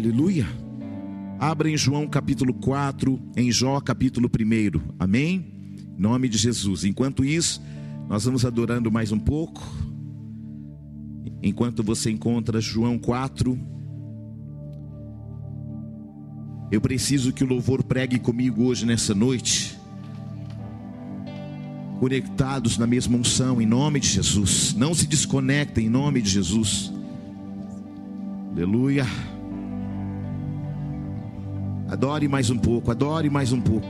Aleluia. Abra em João capítulo 4, em Jó capítulo 1. Amém? Em nome de Jesus. Enquanto isso, nós vamos adorando mais um pouco. Enquanto você encontra João 4, eu preciso que o louvor pregue comigo hoje nessa noite. Conectados na mesma unção, em nome de Jesus. Não se desconectem, em nome de Jesus. Aleluia. Adore mais um pouco, adore mais um pouco.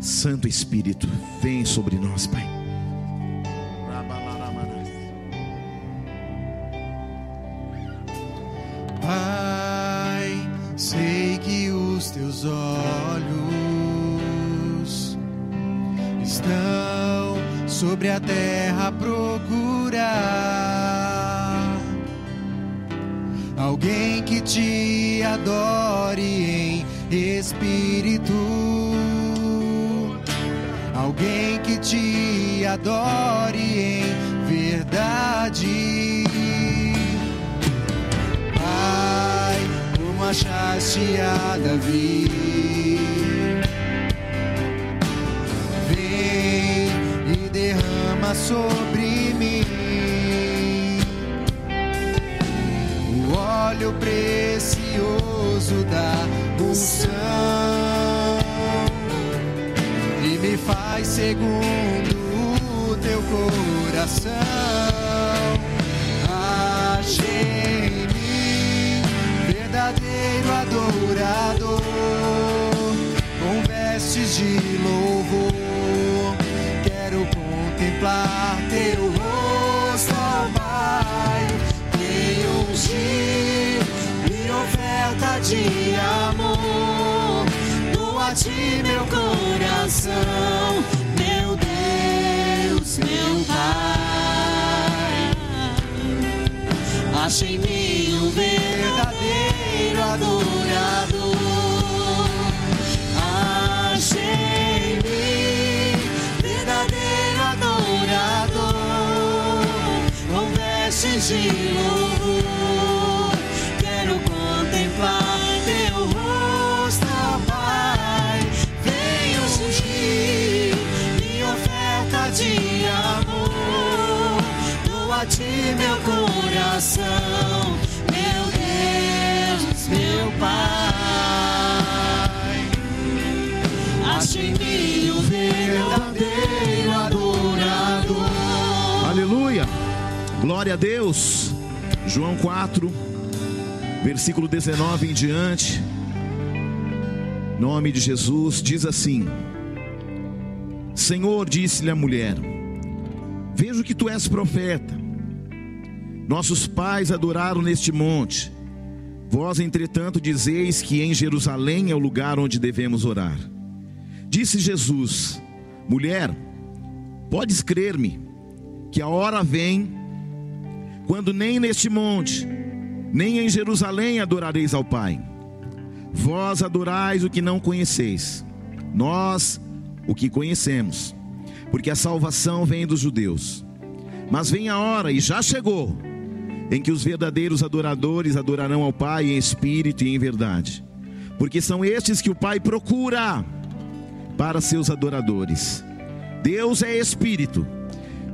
Santo Espírito, vem sobre nós, Pai. Pai, sei que os teus olhos estão sobre a terra a te adore em espírito, alguém que te adore em verdade. Pai, como achaste a Davi. Vem e derrama sobre óleo precioso da unção e me faz segundo o teu coração. Achei em mim verdadeiro adorador com vestes de louvor. De amor. Dou a ti meu coração, meu Deus, meu Pai. Acha em mim um verdadeiro adorador. Acha em mim verdadeiro adorador. Com vestes de louvor, ti meu coração, meu Deus, meu Pai. Acha em mim o verdadeiro adorador. Aleluia. Glória a Deus. João 4, versículo 19 em diante. Nome de Jesus diz assim: Senhor, disse-lhe a mulher: Vejo que tu és profeta. Nossos pais adoraram neste monte. Vós, entretanto, dizeis que em Jerusalém é o lugar onde devemos orar. Disse Jesus: Mulher, podes crer-me que a hora vem quando nem neste monte, nem em Jerusalém adorareis ao Pai. Vós adorais o que não conheceis, nós o que conhecemos, porque a salvação vem dos judeus. Mas vem a hora, e já chegou, em que os verdadeiros adoradores adorarão ao Pai em espírito e em verdade, porque são estes que o Pai procura para seus adoradores. Deus é espírito,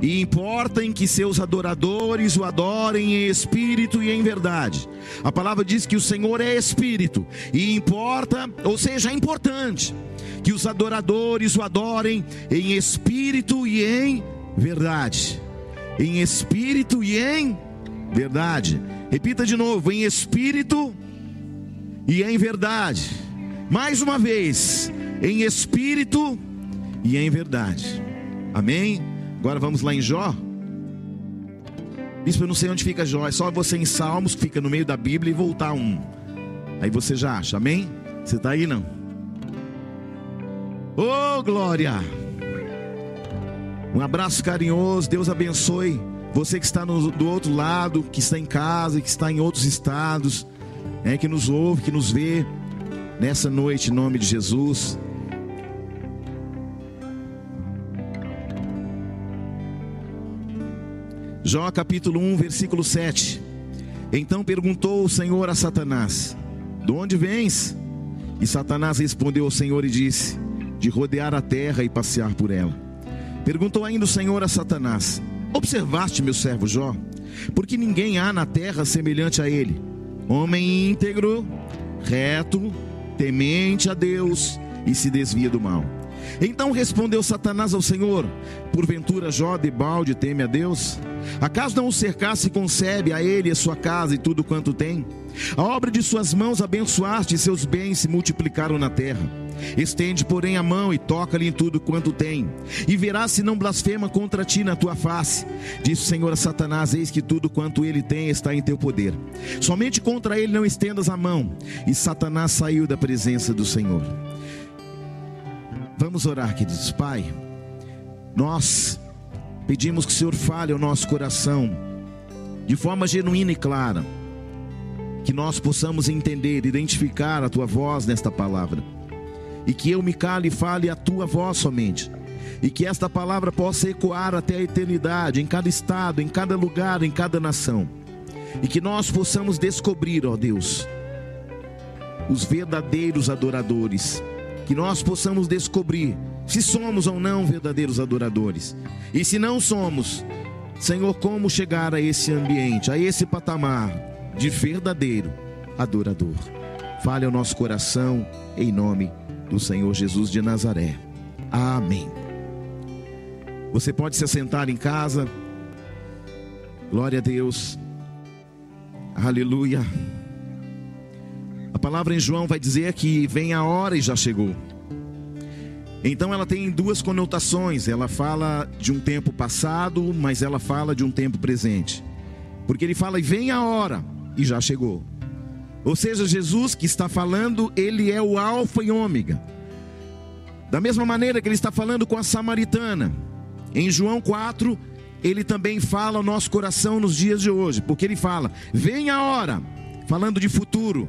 e importa em que seus adoradores o adorem em espírito e em verdade. A palavra diz que o Senhor é espírito, e importa, ou seja, é importante que os adoradores o adorem em espírito e em verdade. Em espírito e em verdade. Repita de novo: em espírito e em verdade. Mais uma vez, em espírito e em verdade. Amém? Agora vamos lá em Jó. Bispo, eu não sei onde fica Jó, é só você em Salmos, que fica no meio da Bíblia, e voltar um. Aí você já acha, amém? Você está aí não? Oh, glória! Um abraço carinhoso, Deus abençoe você que está no, do outro lado, que está em casa, que está em outros estados, é, que nos ouve, que nos vê nessa noite, em nome de Jesus. Jó capítulo 1, versículo 7. Então perguntou o Senhor a Satanás: De onde vens? E Satanás respondeu ao Senhor e disse: De rodear a terra e passear por ela. Perguntou ainda o Senhor a Satanás: Observaste meu servo Jó? Porque ninguém há na terra semelhante a ele, homem íntegro, reto, temente a Deus e se desvia do mal. Então respondeu Satanás ao Senhor: Porventura Jó de balde teme a Deus? Acaso não o cercasse e concebe a ele a sua casa e tudo quanto tem? A obra de suas mãos abençoaste e seus bens se multiplicaram na terra. Estende, porém, a mão e toca-lhe em tudo quanto tem, e verás se não blasfema contra ti na tua face. Disse o Senhor a Satanás: Eis que tudo quanto ele tem está em teu poder. Somente contra ele não estendas a mão. E Satanás saiu da presença do Senhor. Vamos orar, queridos. Pai, nós pedimos que o Senhor fale ao nosso coração de forma genuína e clara, que nós possamos entender, identificar a tua voz nesta palavra, e que eu me cale e fale a tua voz somente, e que esta palavra possa ecoar até a eternidade, em cada estado, em cada lugar, em cada nação, e que nós possamos descobrir, ó Deus, os verdadeiros adoradores que nós possamos descobrir se somos ou não verdadeiros adoradores. E se não somos, Senhor, como chegar a esse ambiente, a esse patamar de verdadeiro adorador. Fale ao nosso coração em nome do Senhor Jesus de Nazaré. Amém. Você pode se assentar em casa. Glória a Deus. Aleluia. A palavra em João vai dizer que vem a hora e já chegou. Então ela tem duas conotações. Ela fala de um tempo passado, mas ela fala de um tempo presente. Porque ele fala e vem a hora e já chegou. Ou seja, Jesus que está falando, ele é o alfa e ômega. Da mesma maneira que ele está falando com a samaritana. Em João 4, ele também fala ao nosso coração nos dias de hoje, porque ele fala: "Vem a hora", falando de futuro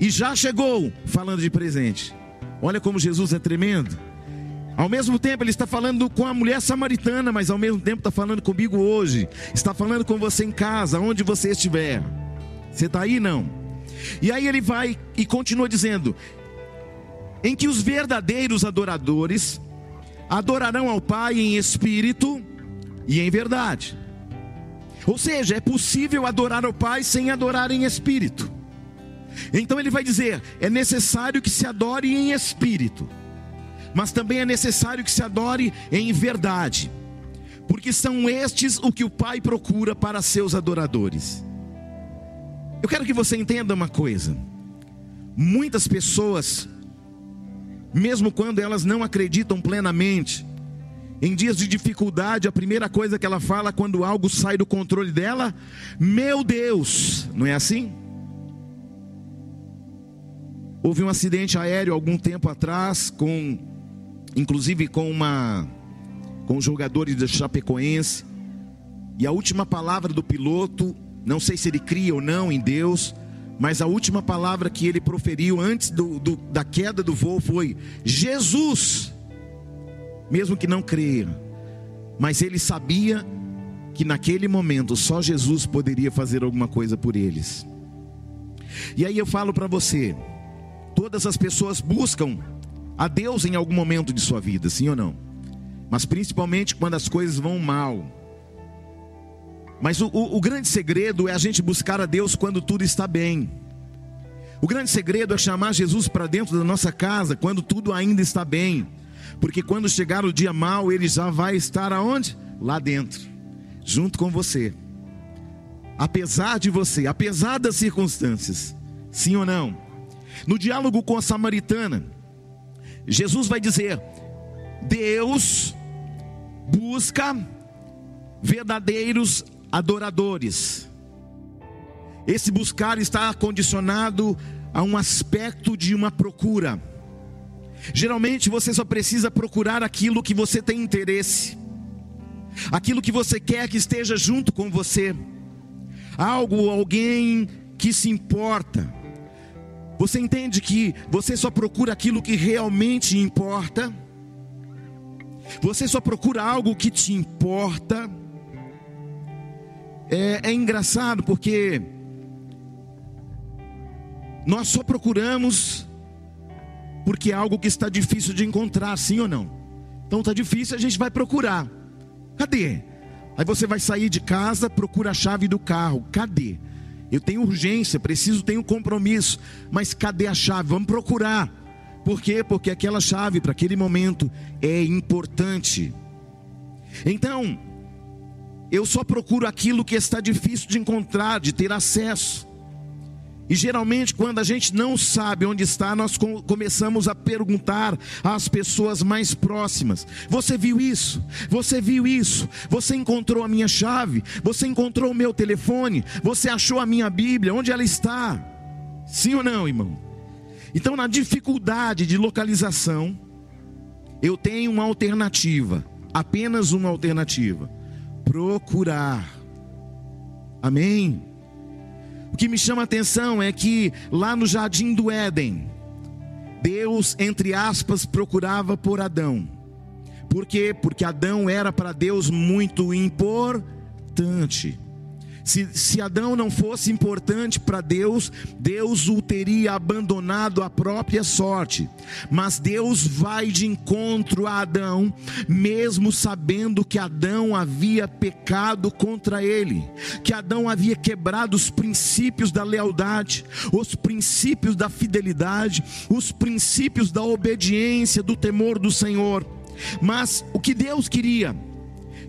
e já chegou falando de presente. Olha como Jesus é tremendo. Ao mesmo tempo, ele está falando com a mulher samaritana, mas ao mesmo tempo está falando comigo hoje. Está falando com você em casa, onde você estiver. Você está aí? Não. E aí ele vai e continua dizendo: em que os verdadeiros adoradores adorarão ao Pai em espírito e em verdade. Ou seja, é possível adorar ao Pai sem adorar em espírito. Então ele vai dizer: é necessário que se adore em espírito, mas também é necessário que se adore em verdade, porque são estes o que o Pai procura para seus adoradores. Eu quero que você entenda uma coisa: muitas pessoas, mesmo quando elas não acreditam plenamente, em dias de dificuldade, a primeira coisa que ela fala quando algo sai do controle dela, meu Deus, não é assim? Houve um acidente aéreo algum tempo atrás, com, inclusive com uma, com jogadores da Chapecoense. E a última palavra do piloto, não sei se ele cria ou não em Deus, mas a última palavra que ele proferiu antes do, do, da queda do voo foi Jesus, mesmo que não creia, mas ele sabia que naquele momento só Jesus poderia fazer alguma coisa por eles. E aí eu falo para você, Todas as pessoas buscam a Deus em algum momento de sua vida, sim ou não? Mas principalmente quando as coisas vão mal. Mas o, o, o grande segredo é a gente buscar a Deus quando tudo está bem. O grande segredo é chamar Jesus para dentro da nossa casa quando tudo ainda está bem. Porque quando chegar o dia mal, ele já vai estar aonde? Lá dentro, junto com você. Apesar de você, apesar das circunstâncias. Sim ou não? No diálogo com a samaritana, Jesus vai dizer: Deus busca verdadeiros adoradores. Esse buscar está condicionado a um aspecto de uma procura. Geralmente você só precisa procurar aquilo que você tem interesse, aquilo que você quer que esteja junto com você, algo, alguém que se importa. Você entende que você só procura aquilo que realmente importa? Você só procura algo que te importa? É, é engraçado porque nós só procuramos porque é algo que está difícil de encontrar, sim ou não? Então está difícil, a gente vai procurar. Cadê? Aí você vai sair de casa, procura a chave do carro. Cadê? Eu tenho urgência, preciso, tenho compromisso. Mas cadê a chave? Vamos procurar. Por quê? Porque aquela chave para aquele momento é importante. Então, eu só procuro aquilo que está difícil de encontrar, de ter acesso. E geralmente, quando a gente não sabe onde está, nós começamos a perguntar às pessoas mais próximas: Você viu isso? Você viu isso? Você encontrou a minha chave? Você encontrou o meu telefone? Você achou a minha Bíblia? Onde ela está? Sim ou não, irmão? Então, na dificuldade de localização, eu tenho uma alternativa, apenas uma alternativa: procurar. Amém? O que me chama a atenção é que lá no jardim do Éden, Deus, entre aspas, procurava por Adão. Por quê? Porque Adão era para Deus muito importante. Se, se Adão não fosse importante para Deus, Deus o teria abandonado à própria sorte. Mas Deus vai de encontro a Adão, mesmo sabendo que Adão havia pecado contra ele, que Adão havia quebrado os princípios da lealdade, os princípios da fidelidade, os princípios da obediência, do temor do Senhor. Mas o que Deus queria?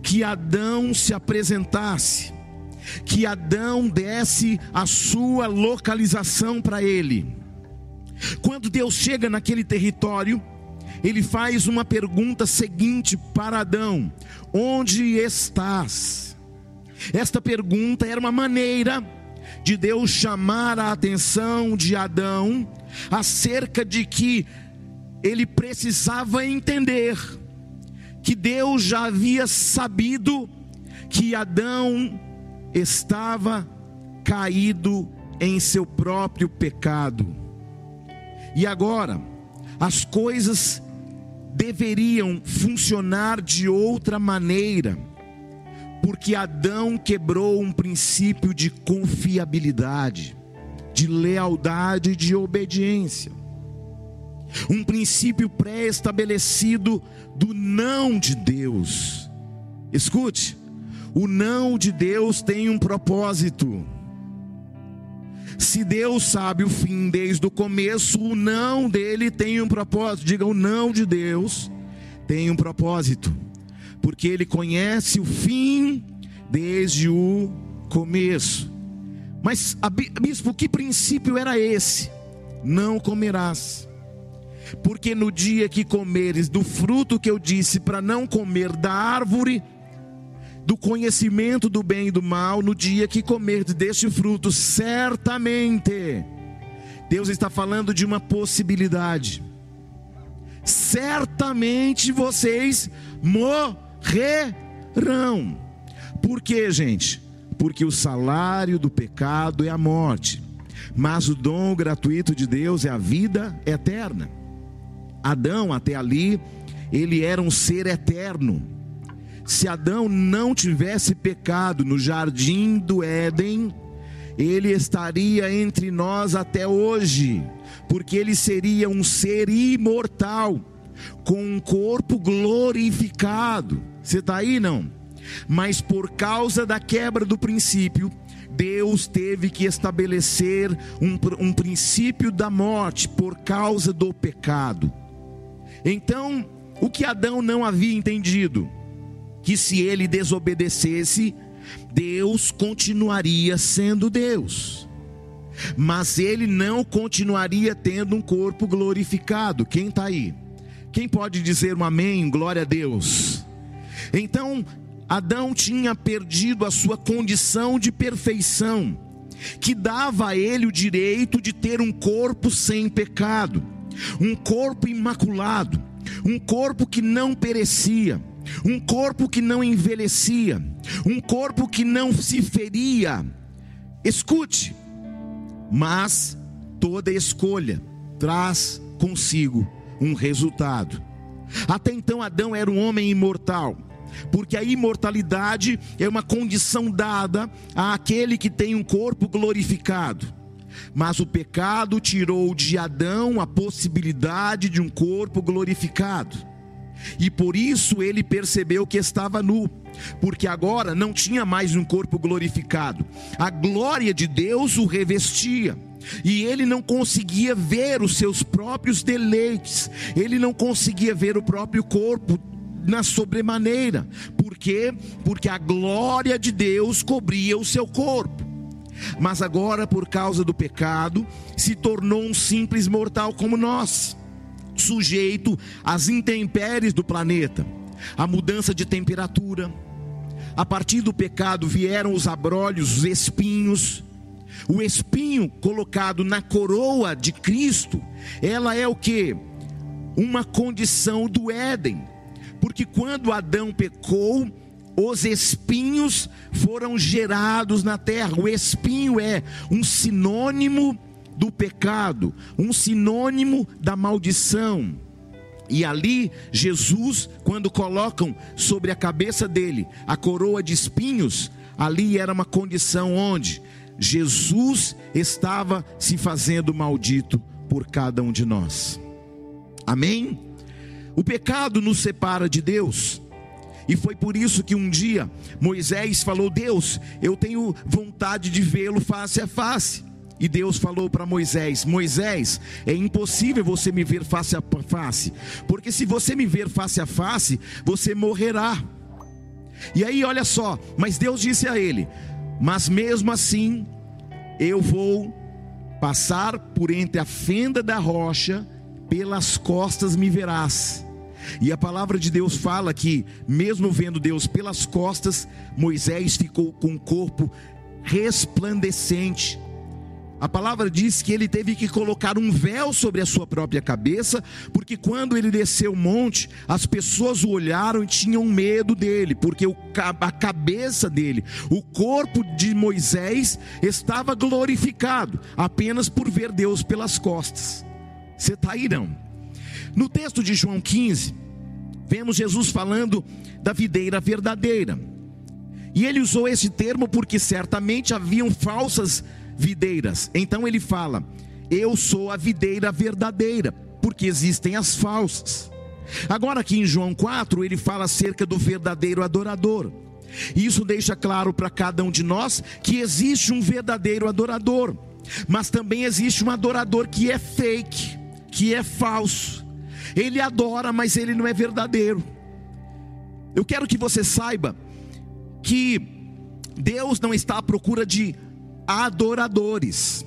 Que Adão se apresentasse que Adão desse a sua localização para ele. Quando Deus chega naquele território, ele faz uma pergunta seguinte para Adão: Onde estás? Esta pergunta era uma maneira de Deus chamar a atenção de Adão acerca de que ele precisava entender que Deus já havia sabido que Adão estava caído em seu próprio pecado. E agora, as coisas deveriam funcionar de outra maneira, porque Adão quebrou um princípio de confiabilidade, de lealdade e de obediência. Um princípio pré-estabelecido do não de Deus. Escute, o não de Deus tem um propósito. Se Deus sabe o fim desde o começo, o não dele tem um propósito. Diga, o não de Deus tem um propósito, porque ele conhece o fim desde o começo. Mas, bispo, que princípio era esse? Não comerás. Porque no dia que comeres do fruto que eu disse para não comer da árvore, do conhecimento do bem e do mal no dia que comerdes deste fruto, certamente. Deus está falando de uma possibilidade. Certamente vocês morrerão. Por quê, gente? Porque o salário do pecado é a morte, mas o dom gratuito de Deus é a vida eterna. Adão, até ali, ele era um ser eterno se Adão não tivesse pecado no jardim do Éden, ele estaria entre nós até hoje, porque ele seria um ser imortal, com um corpo glorificado. Você está aí, não? Mas por causa da quebra do princípio, Deus teve que estabelecer um, um princípio da morte por causa do pecado. Então, o que Adão não havia entendido? Que se ele desobedecesse, Deus continuaria sendo Deus. Mas ele não continuaria tendo um corpo glorificado. Quem está aí? Quem pode dizer um amém? Glória a Deus. Então, Adão tinha perdido a sua condição de perfeição, que dava a ele o direito de ter um corpo sem pecado, um corpo imaculado, um corpo que não perecia um corpo que não envelhecia, um corpo que não se feria. Escute, mas toda escolha traz consigo um resultado. Até então Adão era um homem imortal, porque a imortalidade é uma condição dada àquele que tem um corpo glorificado. Mas o pecado tirou de Adão a possibilidade de um corpo glorificado. E por isso ele percebeu que estava nu, porque agora não tinha mais um corpo glorificado. A glória de Deus o revestia. E ele não conseguia ver os seus próprios deleites, ele não conseguia ver o próprio corpo na sobremaneira. Por quê? Porque a glória de Deus cobria o seu corpo. Mas agora, por causa do pecado, se tornou um simples mortal como nós, sujeito às intempéries do planeta, a mudança de temperatura. A partir do pecado vieram os abrolhos, os espinhos. O espinho colocado na coroa de Cristo, ela é o que? Uma condição do Éden porque quando Adão pecou, os espinhos foram gerados na terra. O espinho é um sinônimo do pecado, um sinônimo da maldição. E ali, Jesus, quando colocam sobre a cabeça dele a coroa de espinhos, ali era uma condição onde Jesus estava se fazendo maldito por cada um de nós. Amém? O pecado nos separa de Deus. E foi por isso que um dia Moisés falou: Deus, eu tenho vontade de vê-lo face a face. E Deus falou para Moisés: Moisés, é impossível você me ver face a face, porque se você me ver face a face, você morrerá. E aí, olha só, mas Deus disse a ele: Mas mesmo assim, eu vou passar por entre a fenda da rocha pelas costas me verás. E a palavra de Deus fala que, mesmo vendo Deus pelas costas, Moisés ficou com o corpo resplandecente. A palavra diz que ele teve que colocar um véu sobre a sua própria cabeça, porque quando ele desceu o monte, as pessoas o olharam e tinham medo dele, porque a cabeça dele, o corpo de Moisés, estava glorificado apenas por ver Deus pelas costas. Você está aí não? No texto de João 15, vemos Jesus falando da videira verdadeira. E ele usou esse termo porque certamente haviam falsas videiras. Então ele fala: Eu sou a videira verdadeira, porque existem as falsas. Agora aqui em João 4, ele fala acerca do verdadeiro adorador. Isso deixa claro para cada um de nós que existe um verdadeiro adorador, mas também existe um adorador que é fake que é falso. Ele adora, mas ele não é verdadeiro. Eu quero que você saiba que Deus não está à procura de adoradores.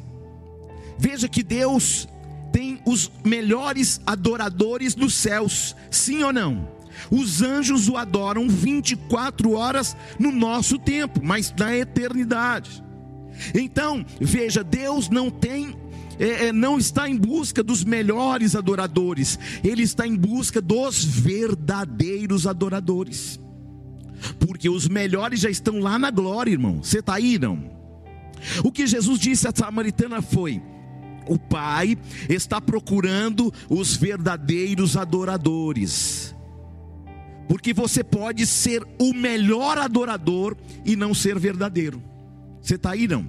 Veja que Deus tem os melhores adoradores dos céus, sim ou não? Os anjos o adoram 24 horas no nosso tempo, mas na eternidade. Então, veja, Deus não tem é, é, não está em busca dos melhores adoradores, ele está em busca dos verdadeiros adoradores. Porque os melhores já estão lá na glória, irmão. Você está aí, não? O que Jesus disse à samaritana foi: o Pai está procurando os verdadeiros adoradores. Porque você pode ser o melhor adorador e não ser verdadeiro. Você está aí, não?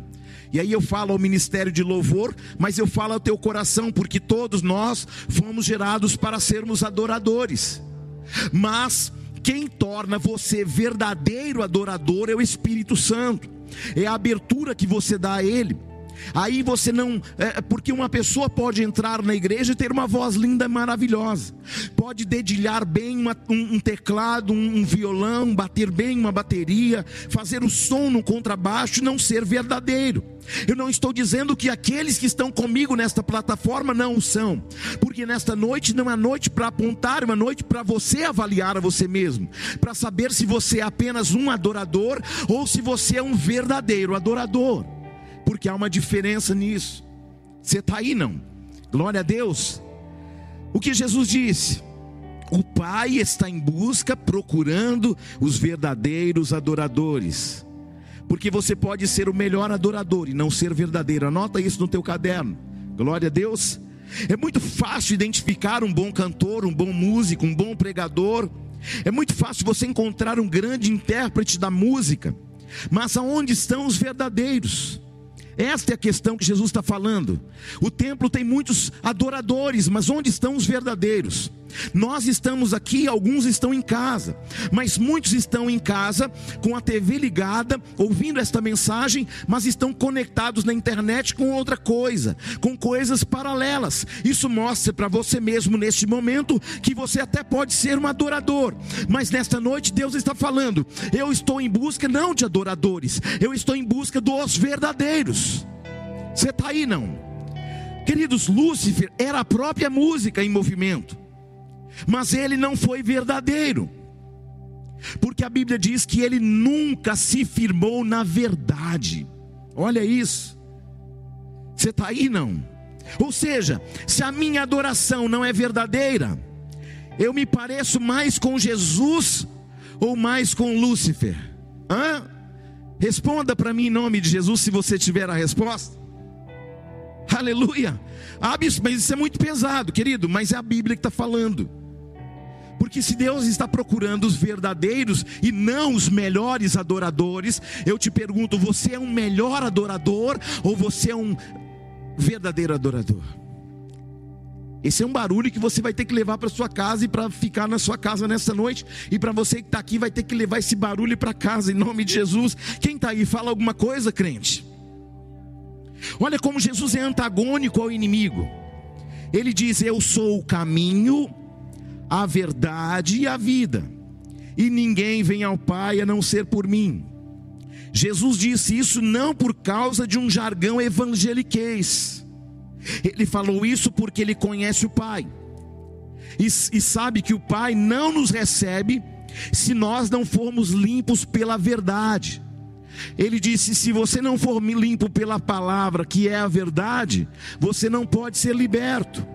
E aí eu falo ao ministério de louvor, mas eu falo ao teu coração, porque todos nós fomos gerados para sermos adoradores. Mas quem torna você verdadeiro adorador é o Espírito Santo, é a abertura que você dá a Ele. Aí você não. É, porque uma pessoa pode entrar na igreja e ter uma voz linda maravilhosa, pode dedilhar bem uma, um, um, teclado, um, um, violão, bater bem uma bateria, fazer o som no contrabaixo e não ser verdadeiro. Eu não estou dizendo que aqueles que estão comigo nesta plataforma não o são, porque nesta noite não é noite para apontar, é uma noite para você avaliar a você mesmo, para saber se você é apenas um adorador ou se você é um verdadeiro adorador porque há uma diferença nisso. Você está aí, não? Glória a Deus. O que Jesus disse? O Pai está em busca, procurando os verdadeiros adoradores. Porque você pode ser o melhor adorador e não ser verdadeiro. Anota isso no teu caderno. Glória a Deus. É muito fácil identificar um bom cantor, um bom músico, um bom pregador. É muito fácil você encontrar um grande intérprete da música, mas aonde estão os verdadeiros? Esta é a questão que Jesus está falando. O templo tem muitos adoradores, mas onde estão os verdadeiros? Nós estamos aqui, alguns estão em casa, mas muitos estão em casa com a TV ligada, ouvindo esta mensagem, mas estão conectados na internet com outra coisa, com coisas paralelas. Isso mostra para você mesmo neste momento que você até pode ser um adorador, mas nesta noite Deus está falando: eu estou em busca não de adoradores, eu estou em busca dos verdadeiros. Você está aí não? Queridos, Lúcifer era a própria música em movimento mas ele não foi verdadeiro, porque a Bíblia diz que ele nunca se firmou na verdade. Olha isso, você está aí não? Ou seja, se a minha adoração não é verdadeira, eu me pareço mais com Jesus ou mais com Lúcifer? Hã? Responda para mim em nome de Jesus se você tiver a resposta. Aleluia. Ah, mas isso é muito pesado, querido, mas é a Bíblia que está falando. Porque se Deus está procurando os verdadeiros e não os melhores adoradores, eu te pergunto: você é um melhor adorador ou você é um verdadeiro adorador? Esse é um barulho que você vai ter que levar para sua casa e para ficar na sua casa nessa noite. E para você que está aqui, vai ter que levar esse barulho para casa, em nome de Jesus. Quem está aí, fala alguma coisa, crente? Olha como Jesus é antagônico ao inimigo. Ele diz: Eu sou o caminho, a verdade e a vida, e ninguém vem ao Pai a não ser por mim. Jesus disse isso não por causa de um jargão evangeliquez, ele falou isso porque ele conhece o Pai, e, e sabe que o Pai não nos recebe se nós não formos limpos pela verdade. Ele disse: se você não for limpo pela palavra, que é a verdade, você não pode ser liberto.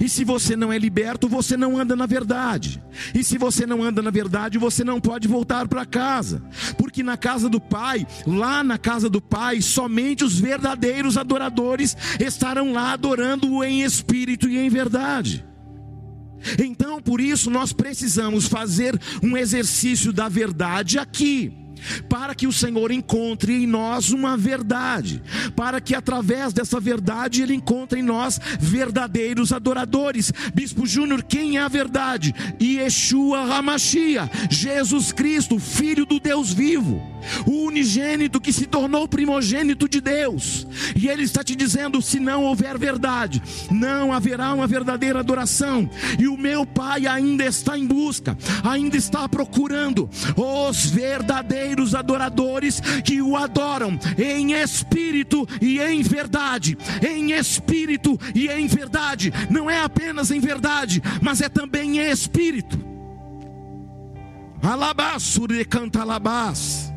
E se você não é liberto, você não anda na verdade. E se você não anda na verdade, você não pode voltar para casa. Porque na casa do Pai, lá na casa do Pai, somente os verdadeiros adoradores estarão lá adorando-o em espírito e em verdade. Então, por isso, nós precisamos fazer um exercício da verdade aqui para que o Senhor encontre em nós uma verdade, para que através dessa verdade ele encontre em nós verdadeiros adoradores. Bispo Júnior, quem é a verdade? Yeshua Hamashia, Jesus Cristo, Filho do Deus vivo, o unigênito que se tornou primogênito de Deus. E ele está te dizendo: se não houver verdade, não haverá uma verdadeira adoração. E o meu Pai ainda está em busca, ainda está procurando os verdadeiros verdadeiros adoradores que o adoram em espírito e em verdade. Em espírito e em verdade. Não é apenas em verdade, mas é também em espírito. Alabassure canta alabás.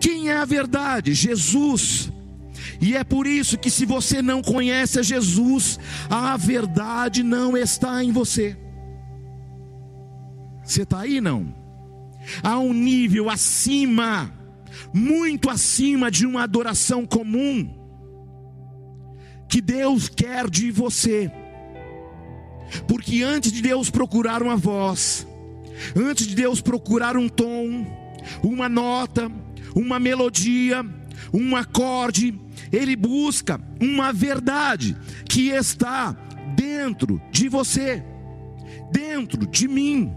Quem é a verdade? Jesus. E é por isso que, se você não conhece a Jesus, a verdade não está em você. Você está aí não? A um nível acima, muito acima de uma adoração comum, que Deus quer de você. Porque antes de Deus procurar uma voz, antes de Deus procurar um tom, uma nota, uma melodia, um acorde, Ele busca uma verdade que está dentro de você, dentro de mim.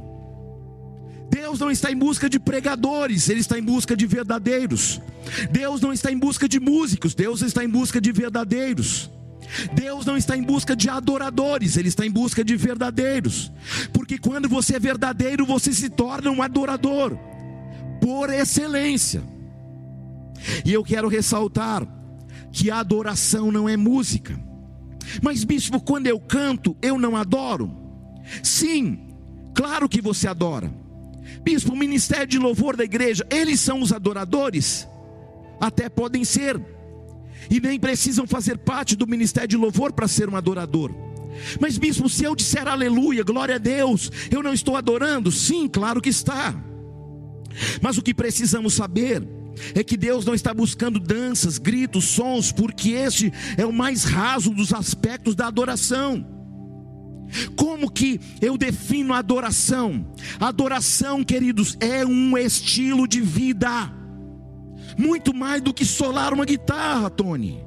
Deus não está em busca de pregadores, Ele está em busca de verdadeiros. Deus não está em busca de músicos, Deus está em busca de verdadeiros. Deus não está em busca de adoradores, Ele está em busca de verdadeiros. Porque quando você é verdadeiro, você se torna um adorador, por excelência. E eu quero ressaltar que a adoração não é música. Mas, bispo, quando eu canto, eu não adoro? Sim, claro que você adora. Bispo, o ministério de louvor da igreja, eles são os adoradores? Até podem ser, e nem precisam fazer parte do ministério de louvor para ser um adorador. Mas, bispo, se eu disser aleluia, glória a Deus, eu não estou adorando? Sim, claro que está. Mas o que precisamos saber é que Deus não está buscando danças, gritos, sons, porque este é o mais raso dos aspectos da adoração. Como que eu defino adoração? Adoração, queridos, é um estilo de vida. Muito mais do que solar uma guitarra, Tony.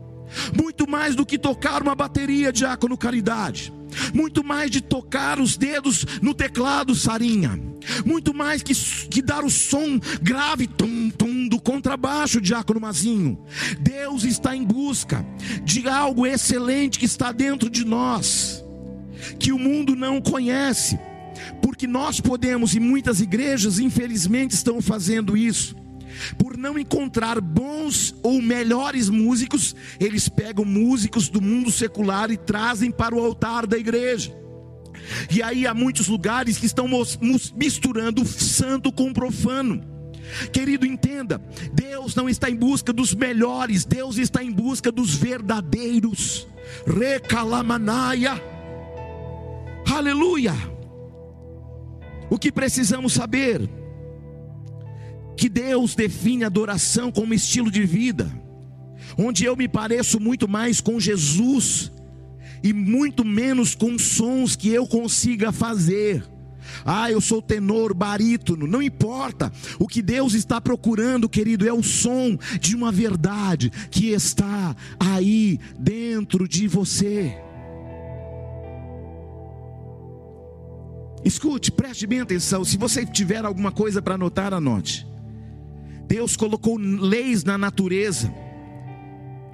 Muito mais do que tocar uma bateria, diácono caridade. Muito mais de tocar os dedos no teclado, Sarinha. Muito mais que, que dar o som grave, tum, tum, do contrabaixo, diácono Mazinho. Deus está em busca de algo excelente que está dentro de nós, que o mundo não conhece. Porque nós podemos, e muitas igrejas, infelizmente, estão fazendo isso por não encontrar bons ou melhores músicos, eles pegam músicos do mundo secular e trazem para o altar da igreja. E aí há muitos lugares que estão misturando santo com profano. Querido, entenda: Deus não está em busca dos melhores, Deus está em busca dos verdadeiros. Recalamanaia. Aleluia. O que precisamos saber? que Deus define adoração como estilo de vida, onde eu me pareço muito mais com Jesus e muito menos com sons que eu consiga fazer. Ah, eu sou tenor, barítono, não importa. O que Deus está procurando, querido, é o som de uma verdade que está aí dentro de você. Escute, preste bem atenção. Se você tiver alguma coisa para anotar, anote. Deus colocou leis na natureza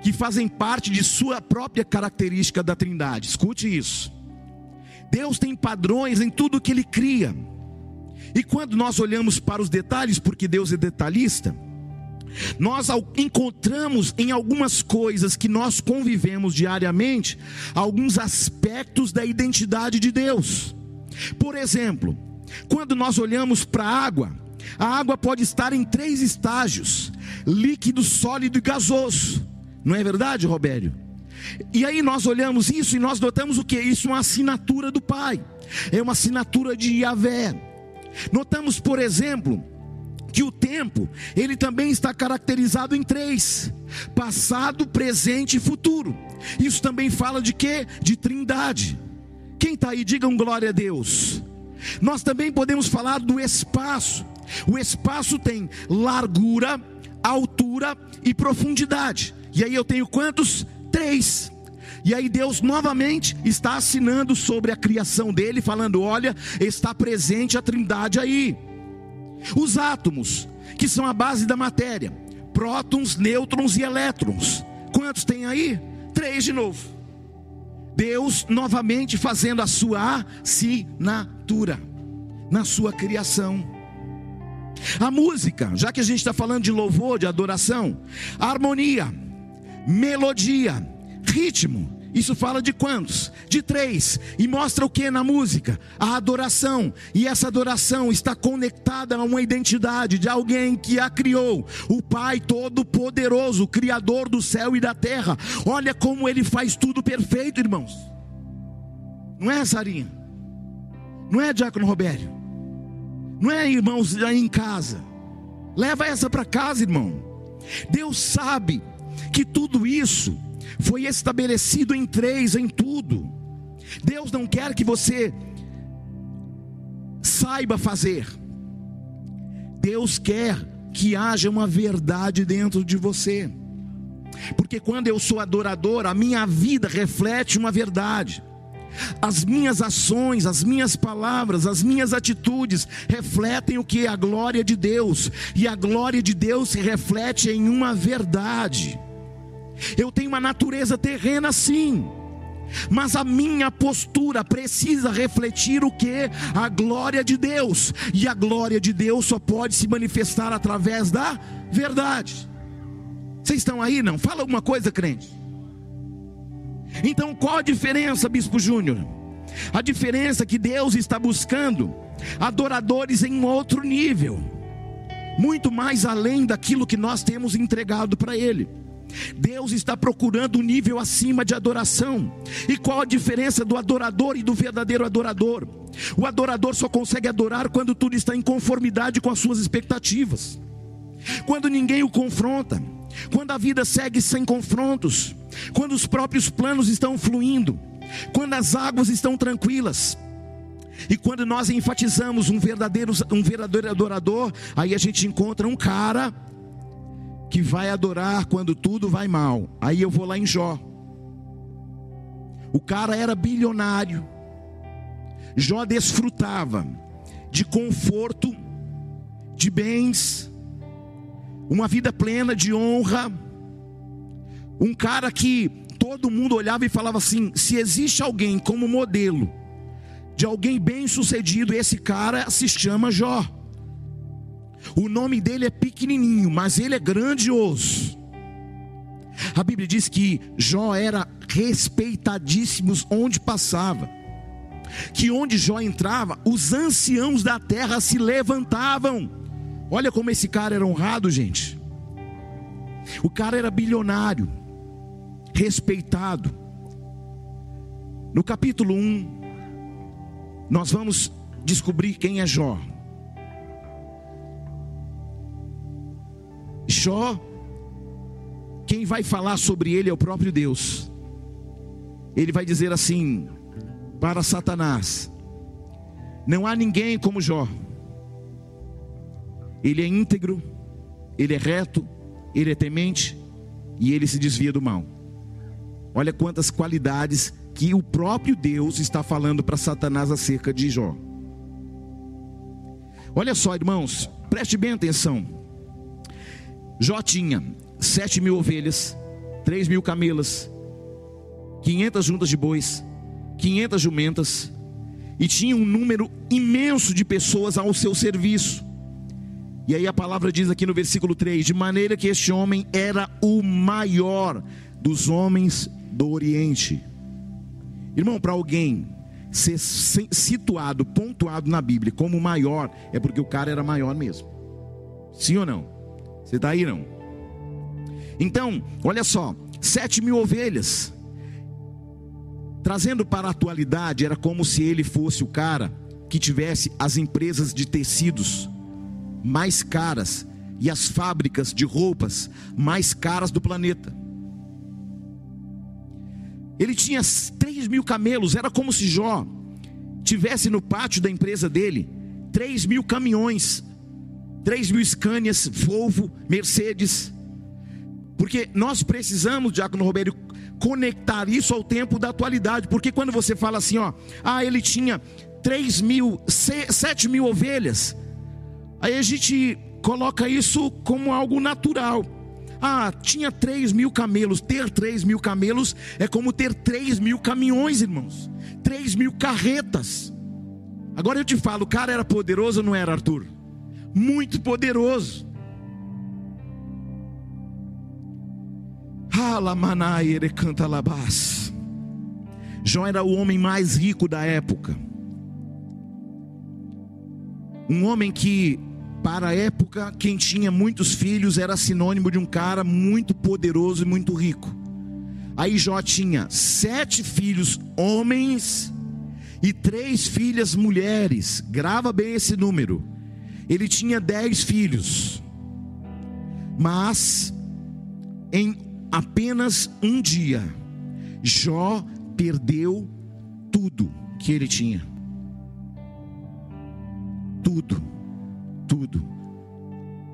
que fazem parte de sua própria característica da Trindade. Escute isso. Deus tem padrões em tudo que ele cria. E quando nós olhamos para os detalhes, porque Deus é detalhista, nós encontramos em algumas coisas que nós convivemos diariamente alguns aspectos da identidade de Deus. Por exemplo, quando nós olhamos para a água, a água pode estar em três estágios: líquido, sólido e gasoso. Não é verdade, Robério? E aí nós olhamos isso e nós notamos o que? Isso é uma assinatura do Pai, é uma assinatura de Yahvé. Notamos, por exemplo, que o tempo, ele também está caracterizado em três: passado, presente e futuro. Isso também fala de quê? De trindade. Quem está aí, digam glória a Deus. Nós também podemos falar do espaço. O espaço tem largura, altura e profundidade. E aí eu tenho quantos? Três. E aí Deus novamente está assinando sobre a criação dele, falando: olha, está presente a trindade aí. Os átomos, que são a base da matéria: prótons, nêutrons e elétrons. Quantos tem aí? Três de novo. Deus novamente fazendo a sua assinatura na sua criação. A música, já que a gente está falando de louvor, de adoração, harmonia, melodia, ritmo. Isso fala de quantos? De três. E mostra o que na música? A adoração. E essa adoração está conectada a uma identidade de alguém que a criou. O Pai Todo-Poderoso, Criador do céu e da terra. Olha como ele faz tudo perfeito, irmãos. Não é, Sarinha? Não é, Diácono Robério? Não é, irmãos, aí em casa. Leva essa para casa, irmão. Deus sabe que tudo isso foi estabelecido em três, em tudo. Deus não quer que você saiba fazer. Deus quer que haja uma verdade dentro de você. Porque quando eu sou adorador, a minha vida reflete uma verdade. As minhas ações, as minhas palavras, as minhas atitudes refletem o que é a glória de Deus, e a glória de Deus se reflete em uma verdade. Eu tenho uma natureza terrena sim, mas a minha postura precisa refletir o que? A glória de Deus, e a glória de Deus só pode se manifestar através da verdade. Vocês estão aí? Não? Fala alguma coisa, crente. Então, qual a diferença, Bispo Júnior? A diferença é que Deus está buscando adoradores em outro nível, muito mais além daquilo que nós temos entregado para Ele. Deus está procurando um nível acima de adoração. E qual a diferença do adorador e do verdadeiro adorador? O adorador só consegue adorar quando tudo está em conformidade com as suas expectativas, quando ninguém o confronta. Quando a vida segue sem confrontos, quando os próprios planos estão fluindo, Quando as águas estão tranquilas, e quando nós enfatizamos um verdadeiro, um verdadeiro adorador, aí a gente encontra um cara que vai adorar quando tudo vai mal. Aí eu vou lá em Jó. O cara era bilionário. Jó desfrutava de conforto, de bens, uma vida plena de honra. Um cara que todo mundo olhava e falava assim: se existe alguém como modelo de alguém bem sucedido, esse cara se chama Jó. O nome dele é pequenininho, mas ele é grandioso. A Bíblia diz que Jó era respeitadíssimo onde passava. Que onde Jó entrava, os anciãos da terra se levantavam. Olha como esse cara era honrado, gente. O cara era bilionário, respeitado. No capítulo 1, nós vamos descobrir quem é Jó. Jó, quem vai falar sobre ele é o próprio Deus. Ele vai dizer assim para Satanás: Não há ninguém como Jó. Ele é íntegro, ele é reto, ele é temente e ele se desvia do mal. Olha quantas qualidades que o próprio Deus está falando para Satanás acerca de Jó. Olha só, irmãos, preste bem atenção. Jó tinha sete mil ovelhas, três mil camelas, quinhentas juntas de bois, quinhentas jumentas, e tinha um número imenso de pessoas ao seu serviço. E aí a palavra diz aqui no versículo 3: de maneira que este homem era o maior dos homens do Oriente. Irmão, para alguém ser situado, pontuado na Bíblia como maior, é porque o cara era maior mesmo. Sim ou não? Você está aí não? Então, olha só, sete mil ovelhas. Trazendo para a atualidade, era como se ele fosse o cara que tivesse as empresas de tecidos mais caras e as fábricas de roupas mais caras do planeta. Ele tinha 3 mil camelos, era como se Jó tivesse no pátio da empresa dele 3 mil caminhões, 3 mil Scanias, Volvo, Mercedes. Porque nós precisamos, Diácono Roberto, conectar isso ao tempo da atualidade. Porque quando você fala assim, ó, ah, ele tinha 3 mil, 7 mil ovelhas, aí a gente coloca isso como algo natural. Ah, tinha 3 mil camelos. Ter 3 mil camelos é como ter 3 mil caminhões, irmãos. 3 mil carretas. Agora eu te falo, o cara era poderoso ou não era, Arthur? Muito poderoso. João era o homem mais rico da época. Um homem que para a época, quem tinha muitos filhos era sinônimo de um cara muito poderoso e muito rico. Aí Jó tinha sete filhos homens e três filhas mulheres. Grava bem esse número. Ele tinha dez filhos, mas em apenas um dia, Jó perdeu tudo que ele tinha. Tudo tudo.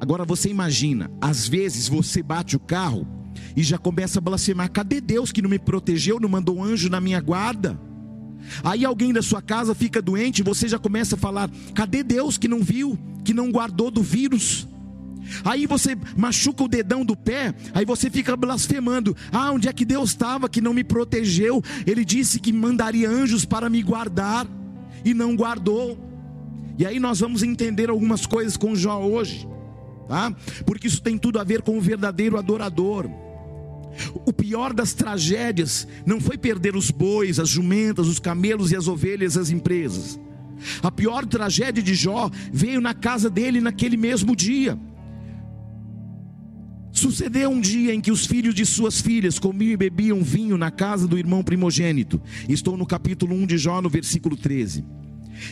Agora você imagina, às vezes você bate o carro e já começa a blasfemar: cadê Deus que não me protegeu, não mandou anjo na minha guarda? Aí alguém da sua casa fica doente, você já começa a falar: cadê Deus que não viu, que não guardou do vírus? Aí você machuca o dedão do pé, aí você fica blasfemando: ah, onde é que Deus estava que não me protegeu? Ele disse que mandaria anjos para me guardar e não guardou. E aí nós vamos entender algumas coisas com Jó hoje, tá? Porque isso tem tudo a ver com o verdadeiro adorador. O pior das tragédias não foi perder os bois, as jumentas, os camelos e as ovelhas, as empresas. A pior tragédia de Jó veio na casa dele naquele mesmo dia. Sucedeu um dia em que os filhos de suas filhas comiam e bebiam vinho na casa do irmão primogênito. Estou no capítulo 1 de Jó, no versículo 13.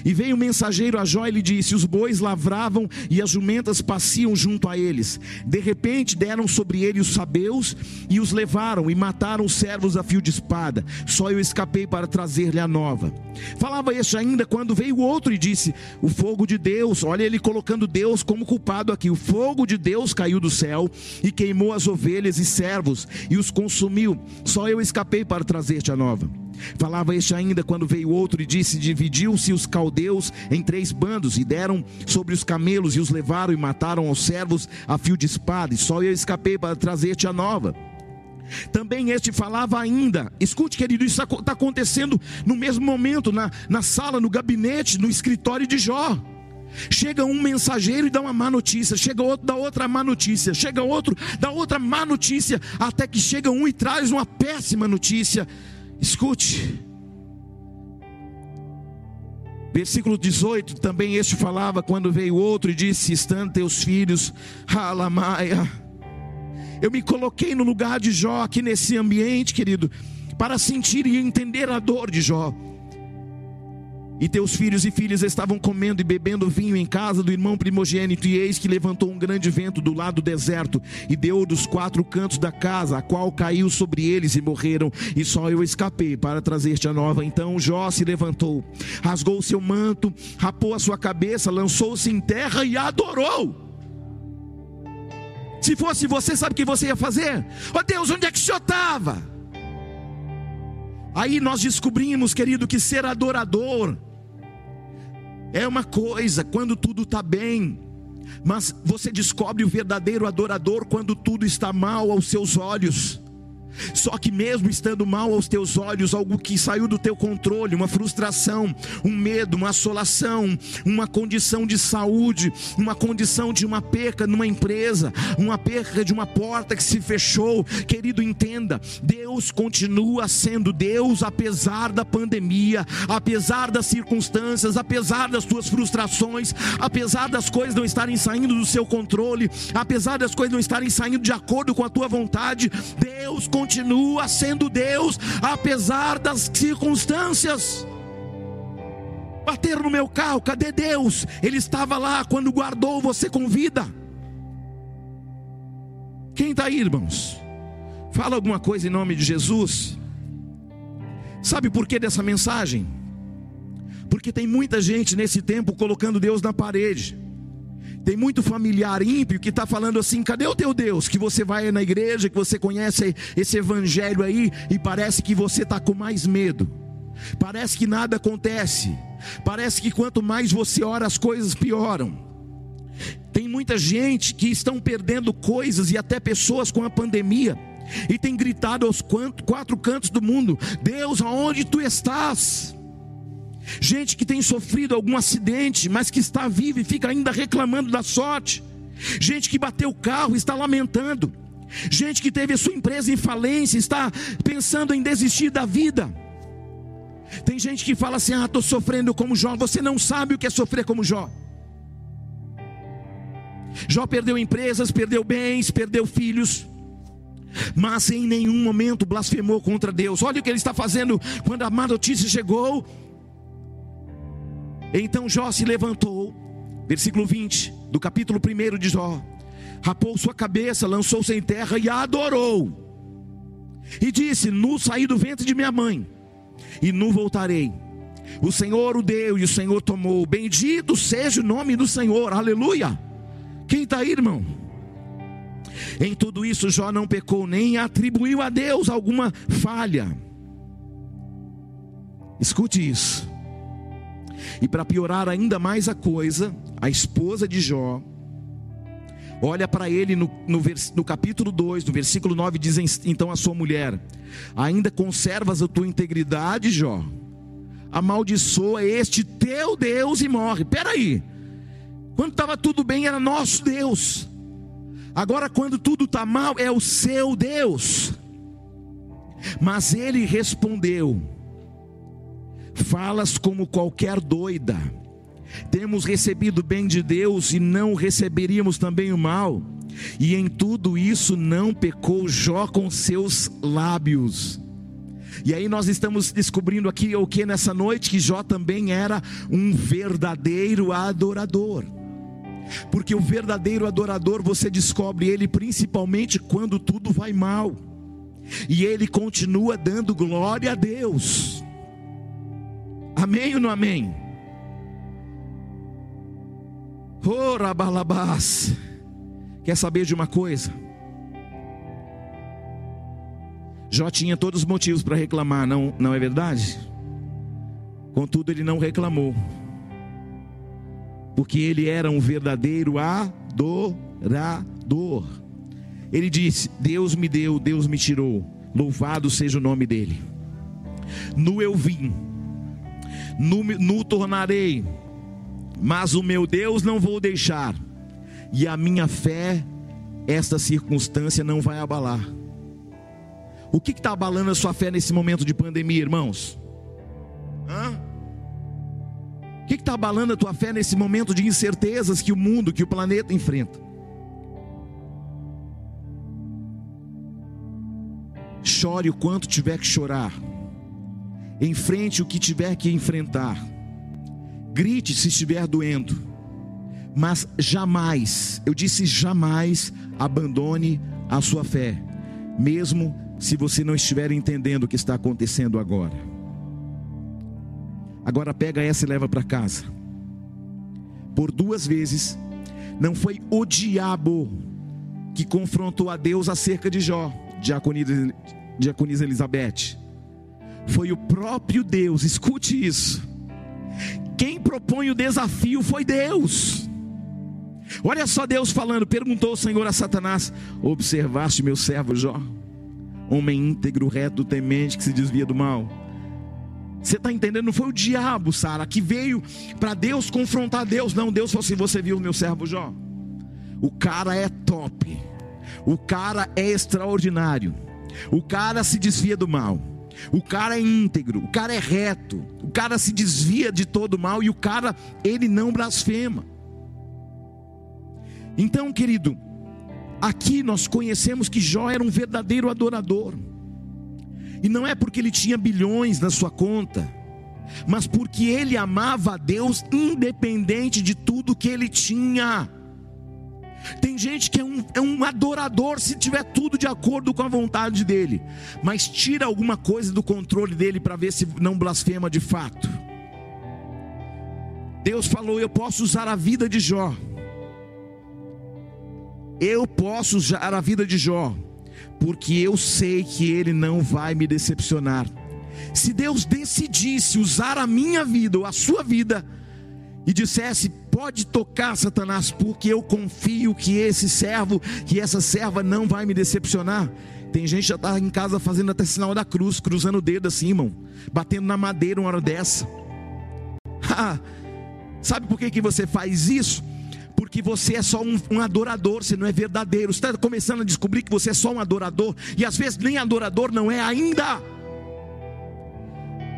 E veio o mensageiro a Jó e lhe disse: Os bois lavravam e as jumentas passiam junto a eles. De repente deram sobre ele os sabeus e os levaram e mataram os servos a fio de espada. Só eu escapei para trazer-lhe a nova. Falava este ainda quando veio o outro e disse: O fogo de Deus, olha ele colocando Deus como culpado aqui. O fogo de Deus caiu do céu e queimou as ovelhas e servos e os consumiu. Só eu escapei para trazer-te a nova. Falava este ainda quando veio outro e disse: Dividiu-se os caldeus em três bandos e deram sobre os camelos e os levaram e mataram os servos a fio de espada. E só eu escapei para trazer-te a nova. Também este falava ainda, escute querido, isso está acontecendo no mesmo momento, na, na sala, no gabinete, no escritório de Jó. Chega um mensageiro e dá uma má notícia, chega outro, dá outra má notícia, chega outro, dá outra má notícia, até que chega um e traz uma péssima notícia. Escute. Versículo 18, também este falava quando veio outro e disse: Estando teus filhos, Halamaia. Eu me coloquei no lugar de Jó, aqui nesse ambiente, querido, para sentir e entender a dor de Jó. E teus filhos e filhas estavam comendo e bebendo vinho em casa do irmão primogênito, e eis que levantou um grande vento do lado do deserto, e deu dos quatro cantos da casa, a qual caiu sobre eles e morreram, e só eu escapei para trazer-te a nova. Então Jó se levantou, rasgou o seu manto, rapou a sua cabeça, lançou-se em terra e adorou. Se fosse você, sabe o que você ia fazer? Ó oh Deus, onde é que o senhor estava? Aí nós descobrimos, querido, que ser adorador é uma coisa quando tudo está bem, mas você descobre o verdadeiro adorador quando tudo está mal aos seus olhos. Só que mesmo estando mal aos teus olhos, algo que saiu do teu controle, uma frustração, um medo, uma assolação, uma condição de saúde, uma condição de uma perca numa empresa, uma perca de uma porta que se fechou, querido, entenda, Deus continua sendo Deus apesar da pandemia, apesar das circunstâncias, apesar das tuas frustrações, apesar das coisas não estarem saindo do seu controle, apesar das coisas não estarem saindo de acordo com a tua vontade, Deus continua continua sendo Deus, apesar das circunstâncias. Bater no meu carro, cadê Deus? Ele estava lá quando guardou você com vida. Quem está aí, irmãos? Fala alguma coisa em nome de Jesus. Sabe por que dessa mensagem? Porque tem muita gente nesse tempo colocando Deus na parede. Tem muito familiar ímpio que está falando assim: cadê o teu Deus? Que você vai na igreja, que você conhece esse evangelho aí e parece que você está com mais medo. Parece que nada acontece. Parece que quanto mais você ora, as coisas pioram. Tem muita gente que estão perdendo coisas e até pessoas com a pandemia e tem gritado aos quatro cantos do mundo: Deus, aonde tu estás? Gente que tem sofrido algum acidente, mas que está vivo e fica ainda reclamando da sorte, gente que bateu o carro, está lamentando, gente que teve a sua empresa em falência, está pensando em desistir da vida. Tem gente que fala assim: Ah, estou sofrendo como Jó. Você não sabe o que é sofrer como Jó. Jó perdeu empresas, perdeu bens, perdeu filhos, mas em nenhum momento blasfemou contra Deus. Olha o que ele está fazendo quando a má notícia chegou. Então Jó se levantou, versículo 20 do capítulo 1 de Jó, rapou sua cabeça, lançou-se em terra e adorou, e disse: Nu saí do ventre de minha mãe, e nu voltarei. O Senhor o deu e o Senhor tomou. Bendito seja o nome do Senhor, aleluia. Quem está aí, irmão? Em tudo isso, Jó não pecou, nem atribuiu a Deus alguma falha. Escute isso. E para piorar ainda mais a coisa, a esposa de Jó, olha para ele no, no, no, capítulo 2, no versículo 9, diz então a sua mulher: Ainda conservas a tua integridade, Jó? Amaldiçoa este teu Deus e morre. Peraí, quando estava tudo bem era nosso Deus, agora quando tudo está mal é o seu Deus. Mas ele respondeu: falas como qualquer doida. Temos recebido o bem de Deus e não receberíamos também o mal. E em tudo isso não pecou Jó com seus lábios. E aí nós estamos descobrindo aqui o que nessa noite que Jó também era um verdadeiro adorador. Porque o verdadeiro adorador você descobre ele principalmente quando tudo vai mal. E ele continua dando glória a Deus. Amém ou não amém? Ora balabás. Quer saber de uma coisa? Jó tinha todos os motivos para reclamar, não, não é verdade? Contudo, ele não reclamou, porque ele era um verdadeiro adorador. Ele disse: Deus me deu, Deus me tirou, louvado seja o nome dele. Nu eu vim, nu, nu tornarei, mas o meu Deus não vou deixar, e a minha fé, esta circunstância não vai abalar. O que está abalando a sua fé nesse momento de pandemia, irmãos? Hã? O que está abalando a tua fé nesse momento de incertezas que o mundo, que o planeta enfrenta? Chore o quanto tiver que chorar, enfrente o que tiver que enfrentar, grite se estiver doendo, mas jamais, eu disse jamais, abandone a sua fé, mesmo se você não estiver entendendo o que está acontecendo agora. Agora pega essa e leva para casa. Por duas vezes, não foi o diabo que confrontou a Deus acerca de Jó, diaconisa, diaconisa Elizabeth. Foi o próprio Deus, escute isso. Quem propõe o desafio foi Deus. Olha só Deus falando, perguntou o Senhor a Satanás: Observaste meu servo Jó? homem íntegro, reto, temente, que se desvia do mal. Você está entendendo? Não foi o diabo, Sara, que veio para Deus confrontar Deus. Não, Deus falou assim: Você viu meu servo Jó? O cara é top, o cara é extraordinário, o cara se desvia do mal, o cara é íntegro, o cara é reto, o cara se desvia de todo mal e o cara, ele não blasfema. Então, querido, Aqui nós conhecemos que Jó era um verdadeiro adorador. E não é porque ele tinha bilhões na sua conta, mas porque ele amava a Deus independente de tudo que ele tinha. Tem gente que é um, é um adorador se tiver tudo de acordo com a vontade dele, mas tira alguma coisa do controle dele para ver se não blasfema de fato. Deus falou: Eu posso usar a vida de Jó eu posso usar a vida de Jó, porque eu sei que ele não vai me decepcionar. Se Deus decidisse usar a minha vida ou a sua vida e dissesse: pode tocar, Satanás, porque eu confio que esse servo, que essa serva não vai me decepcionar. Tem gente já está em casa fazendo até sinal da cruz, cruzando o dedo assim, irmão, batendo na madeira uma hora dessa. Sabe por que, que você faz isso? porque você é só um, um adorador, você não é verdadeiro. Você está começando a descobrir que você é só um adorador, e às vezes nem adorador não é ainda.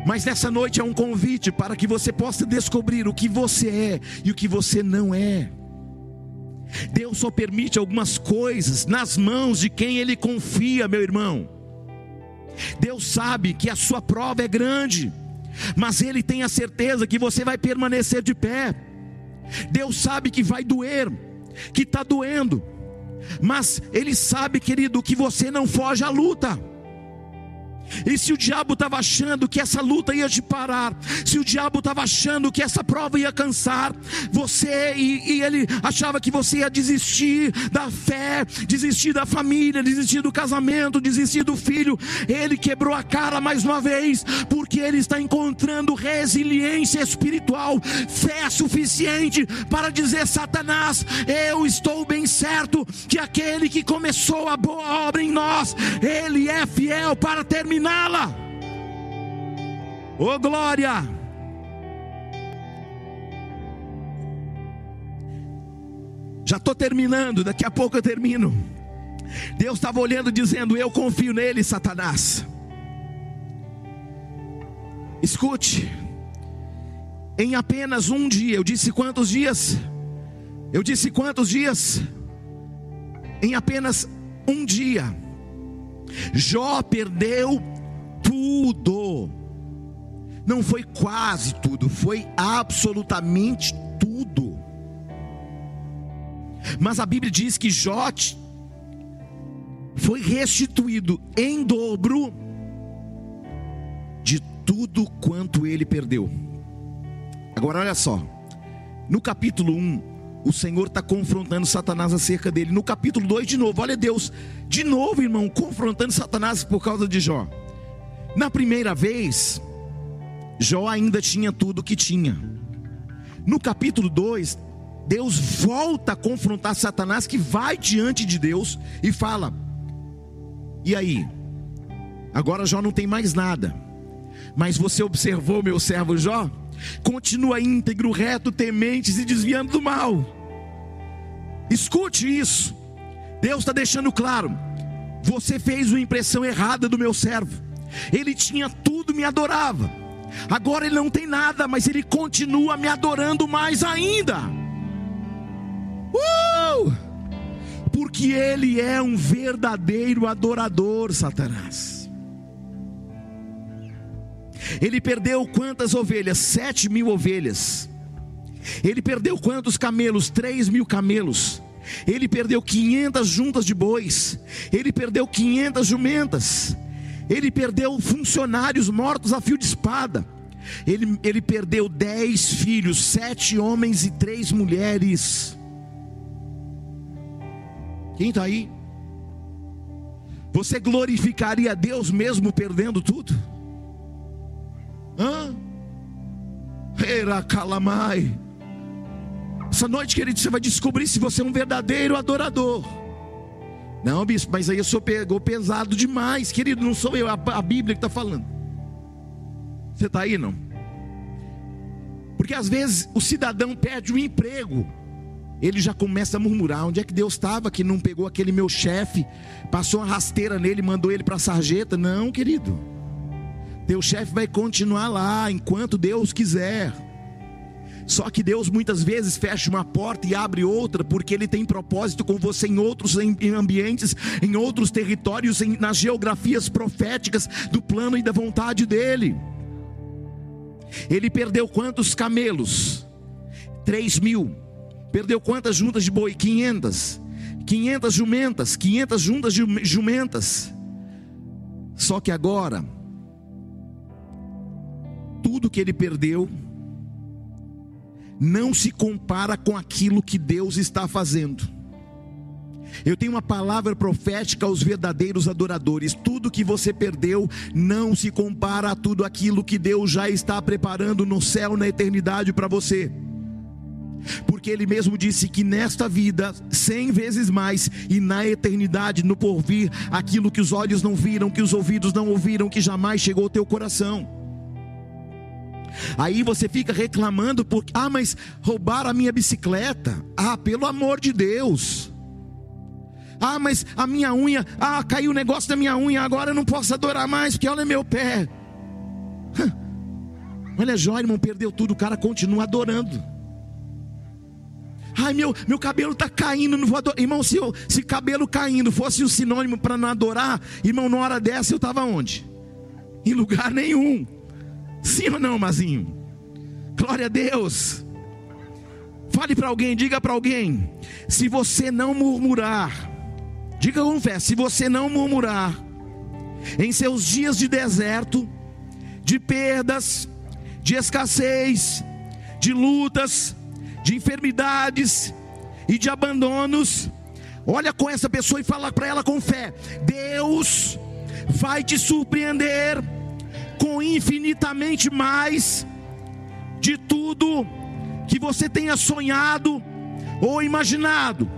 Mas nessa noite é um convite para que você possa descobrir o que você é e o que você não é. Deus só permite algumas coisas nas mãos de quem Ele confia, meu irmão. Deus sabe que a sua prova é grande, mas Ele tem a certeza que você vai permanecer de pé. Deus sabe que vai doer, que está doendo, mas Ele sabe, querido, que você não foge à luta. E se o diabo estava achando que essa luta ia te parar, se o diabo estava achando que essa prova ia cansar, você e, e, ele achava que você ia desistir da fé, desistir da família, desistir do casamento, desistir do filho, ele quebrou a cara mais uma vez, porque ele está encontrando resiliência espiritual, fé suficiente para dizer: Satanás, eu estou bem certo que aquele que começou a boa obra em nós, ele é fiel para terminar terminá-la. Oh glória! Já estou terminando, daqui a pouco eu termino. Deus estava olhando, dizendo: Eu confio nele, Satanás. Escute, em apenas um dia, eu disse quantos dias? Eu disse quantos dias? Em apenas um dia Jó perdeu tudo. Não foi quase tudo, foi absolutamente tudo. Mas a Bíblia diz que Jó foi restituído em dobro de tudo quanto ele perdeu. Agora olha só, no capítulo 1, o Senhor está confrontando Satanás acerca dele. No capítulo 2, de novo, olha Deus, de novo, irmão, confrontando Satanás por causa de Jó. Na primeira vez, Jó ainda tinha tudo o que tinha. No capítulo 2, Deus volta a confrontar Satanás, que vai diante de Deus e fala: E aí? Agora Jó não tem mais nada. Mas você observou meu servo Jó? Continua íntegro, reto, temente, se desviando do mal. Escute isso. Deus está deixando claro. Você fez uma impressão errada do meu servo. Ele tinha tudo, me adorava. Agora ele não tem nada, mas ele continua me adorando mais ainda. Uh! Porque ele é um verdadeiro adorador, Satanás. Ele perdeu quantas ovelhas? Sete mil ovelhas. Ele perdeu quantos camelos? Três mil camelos. Ele perdeu quinhentas juntas de bois. Ele perdeu quinhentas jumentas. Ele perdeu funcionários mortos a fio de espada. Ele, ele perdeu dez filhos, sete homens e três mulheres. Quem está aí? Você glorificaria a Deus mesmo perdendo tudo? Hã? Calamai. Essa noite, querido, você vai descobrir se você é um verdadeiro adorador. Não, bispo, mas aí o senhor pegou pesado demais, querido. Não sou eu, a, a Bíblia que está falando. Você está aí, não? Porque às vezes o cidadão perde o emprego ele já começa a murmurar: onde é que Deus estava que não pegou aquele meu chefe, passou uma rasteira nele, mandou ele para a sarjeta? Não, querido. Teu chefe vai continuar lá enquanto Deus quiser. Só que Deus muitas vezes fecha uma porta e abre outra, porque Ele tem propósito com você em outros ambientes, em outros territórios, em, nas geografias proféticas do plano e da vontade dEle. Ele perdeu quantos camelos? Três mil Perdeu quantas juntas de boi? 500. 500 jumentas, 500 juntas de jumentas. Só que agora, tudo que ele perdeu não se compara com aquilo que Deus está fazendo. Eu tenho uma palavra profética aos verdadeiros adoradores: tudo que você perdeu não se compara a tudo aquilo que Deus já está preparando no céu, na eternidade para você porque ele mesmo disse que nesta vida, cem vezes mais, e na eternidade, no porvir, aquilo que os olhos não viram, que os ouvidos não ouviram, que jamais chegou ao teu coração. Aí você fica reclamando porque, ah, mas roubaram a minha bicicleta. Ah, pelo amor de Deus. Ah, mas a minha unha, ah, caiu o negócio da minha unha, agora eu não posso adorar mais, porque olha meu pé. Olha, Jó, irmão, perdeu tudo, o cara continua adorando. Ai, meu, meu cabelo está caindo, não vou adorar. Irmão, se, eu, se cabelo caindo fosse um sinônimo para não adorar, irmão, na hora dessa eu estava onde? Em lugar nenhum. Sim ou não, Mazinho? Glória a Deus. Fale para alguém, diga para alguém. Se você não murmurar, diga com fé, se você não murmurar, em seus dias de deserto, de perdas, de escassez, de lutas, de enfermidades e de abandonos. Olha com essa pessoa e fala para ela com fé: Deus vai te surpreender com infinitamente mais de tudo que você tenha sonhado ou imaginado.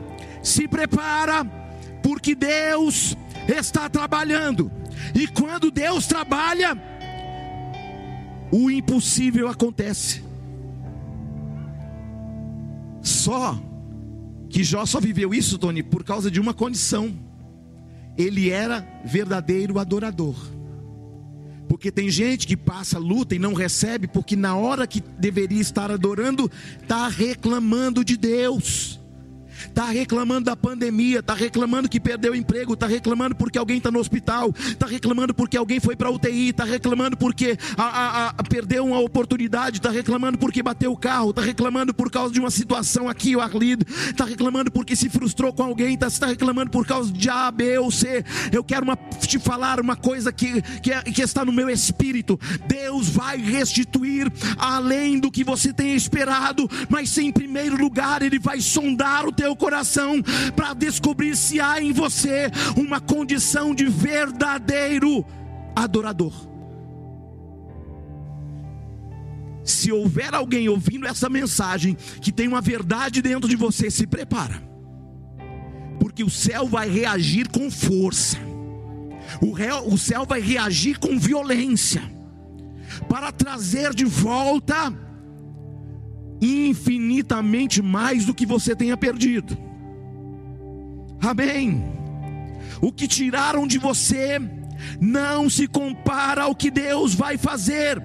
Se prepara, porque Deus está trabalhando. E quando Deus trabalha, o impossível acontece. Só que Jó só viveu isso, Tony, por causa de uma condição. Ele era verdadeiro adorador. Porque tem gente que passa luta e não recebe, porque na hora que deveria estar adorando, está reclamando de Deus. Está reclamando da pandemia, está reclamando que perdeu o emprego, está reclamando porque alguém está no hospital, está reclamando porque alguém foi para UTI, está reclamando porque a, a, a, perdeu uma oportunidade, está reclamando porque bateu o carro, está reclamando por causa de uma situação aqui ou ali, está reclamando porque se frustrou com alguém, está tá reclamando por causa de A, B ou C. Eu quero uma, te falar uma coisa que, que, é, que está no meu espírito: Deus vai restituir além do que você tem esperado, mas em primeiro lugar, Ele vai sondar o teu coração para descobrir se há em você uma condição de verdadeiro adorador. Se houver alguém ouvindo essa mensagem que tem uma verdade dentro de você, se prepara, porque o céu vai reagir com força, o, réu, o céu vai reagir com violência, para trazer de volta infinitamente mais do que você tenha perdido. Amém. O que tiraram de você não se compara ao que Deus vai fazer.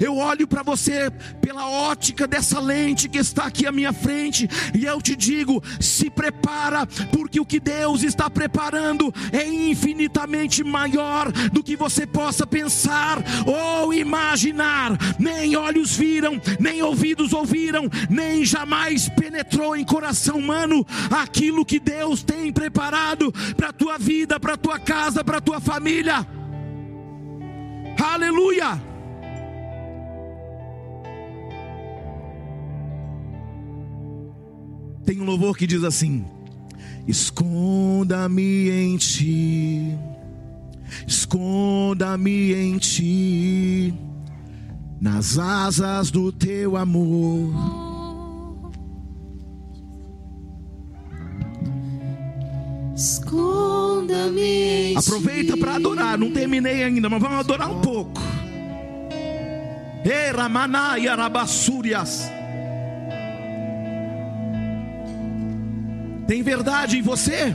Eu olho para você pela ótica dessa lente que está aqui à minha frente e eu te digo: se prepara, porque o que Deus está preparando é infinitamente maior do que você possa pensar ou imaginar. Nem olhos viram, nem ouvidos ouviram, nem jamais penetrou em coração humano aquilo que Deus tem preparado para a tua vida, para a tua casa, para a tua família. Aleluia! Tem um louvor que diz assim: Esconda-me em ti, esconda-me em ti, nas asas do teu amor. Esconda-me. Aproveita para adorar, não terminei ainda, mas vamos adorar um pouco. Era manaya rabassúrias. Tem verdade em você?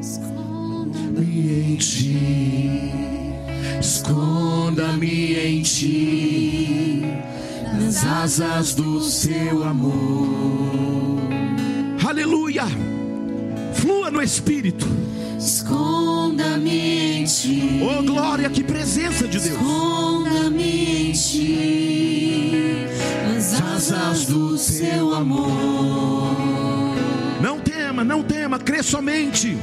Esconda-me em ti, esconda-me em ti, nas asas do seu amor. Aleluia! Flua no Espírito. Esconda-me em ti. Oh glória, que presença de Deus. Esconda-me em ti, nas asas do seu amor tema, não tema, crê somente.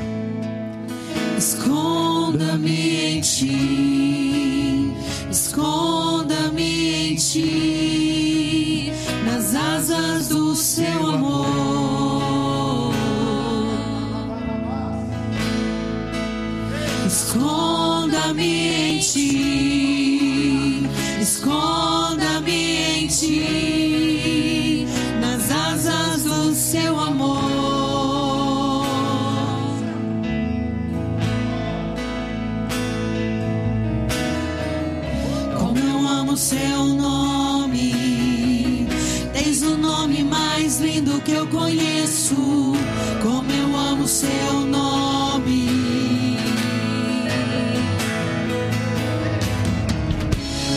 Esconda-me em ti, esconda-me em ti, nas asas do seu amor. Esconda-me em ti, seu nome. Tens o nome mais lindo que eu conheço. Como eu amo seu nome.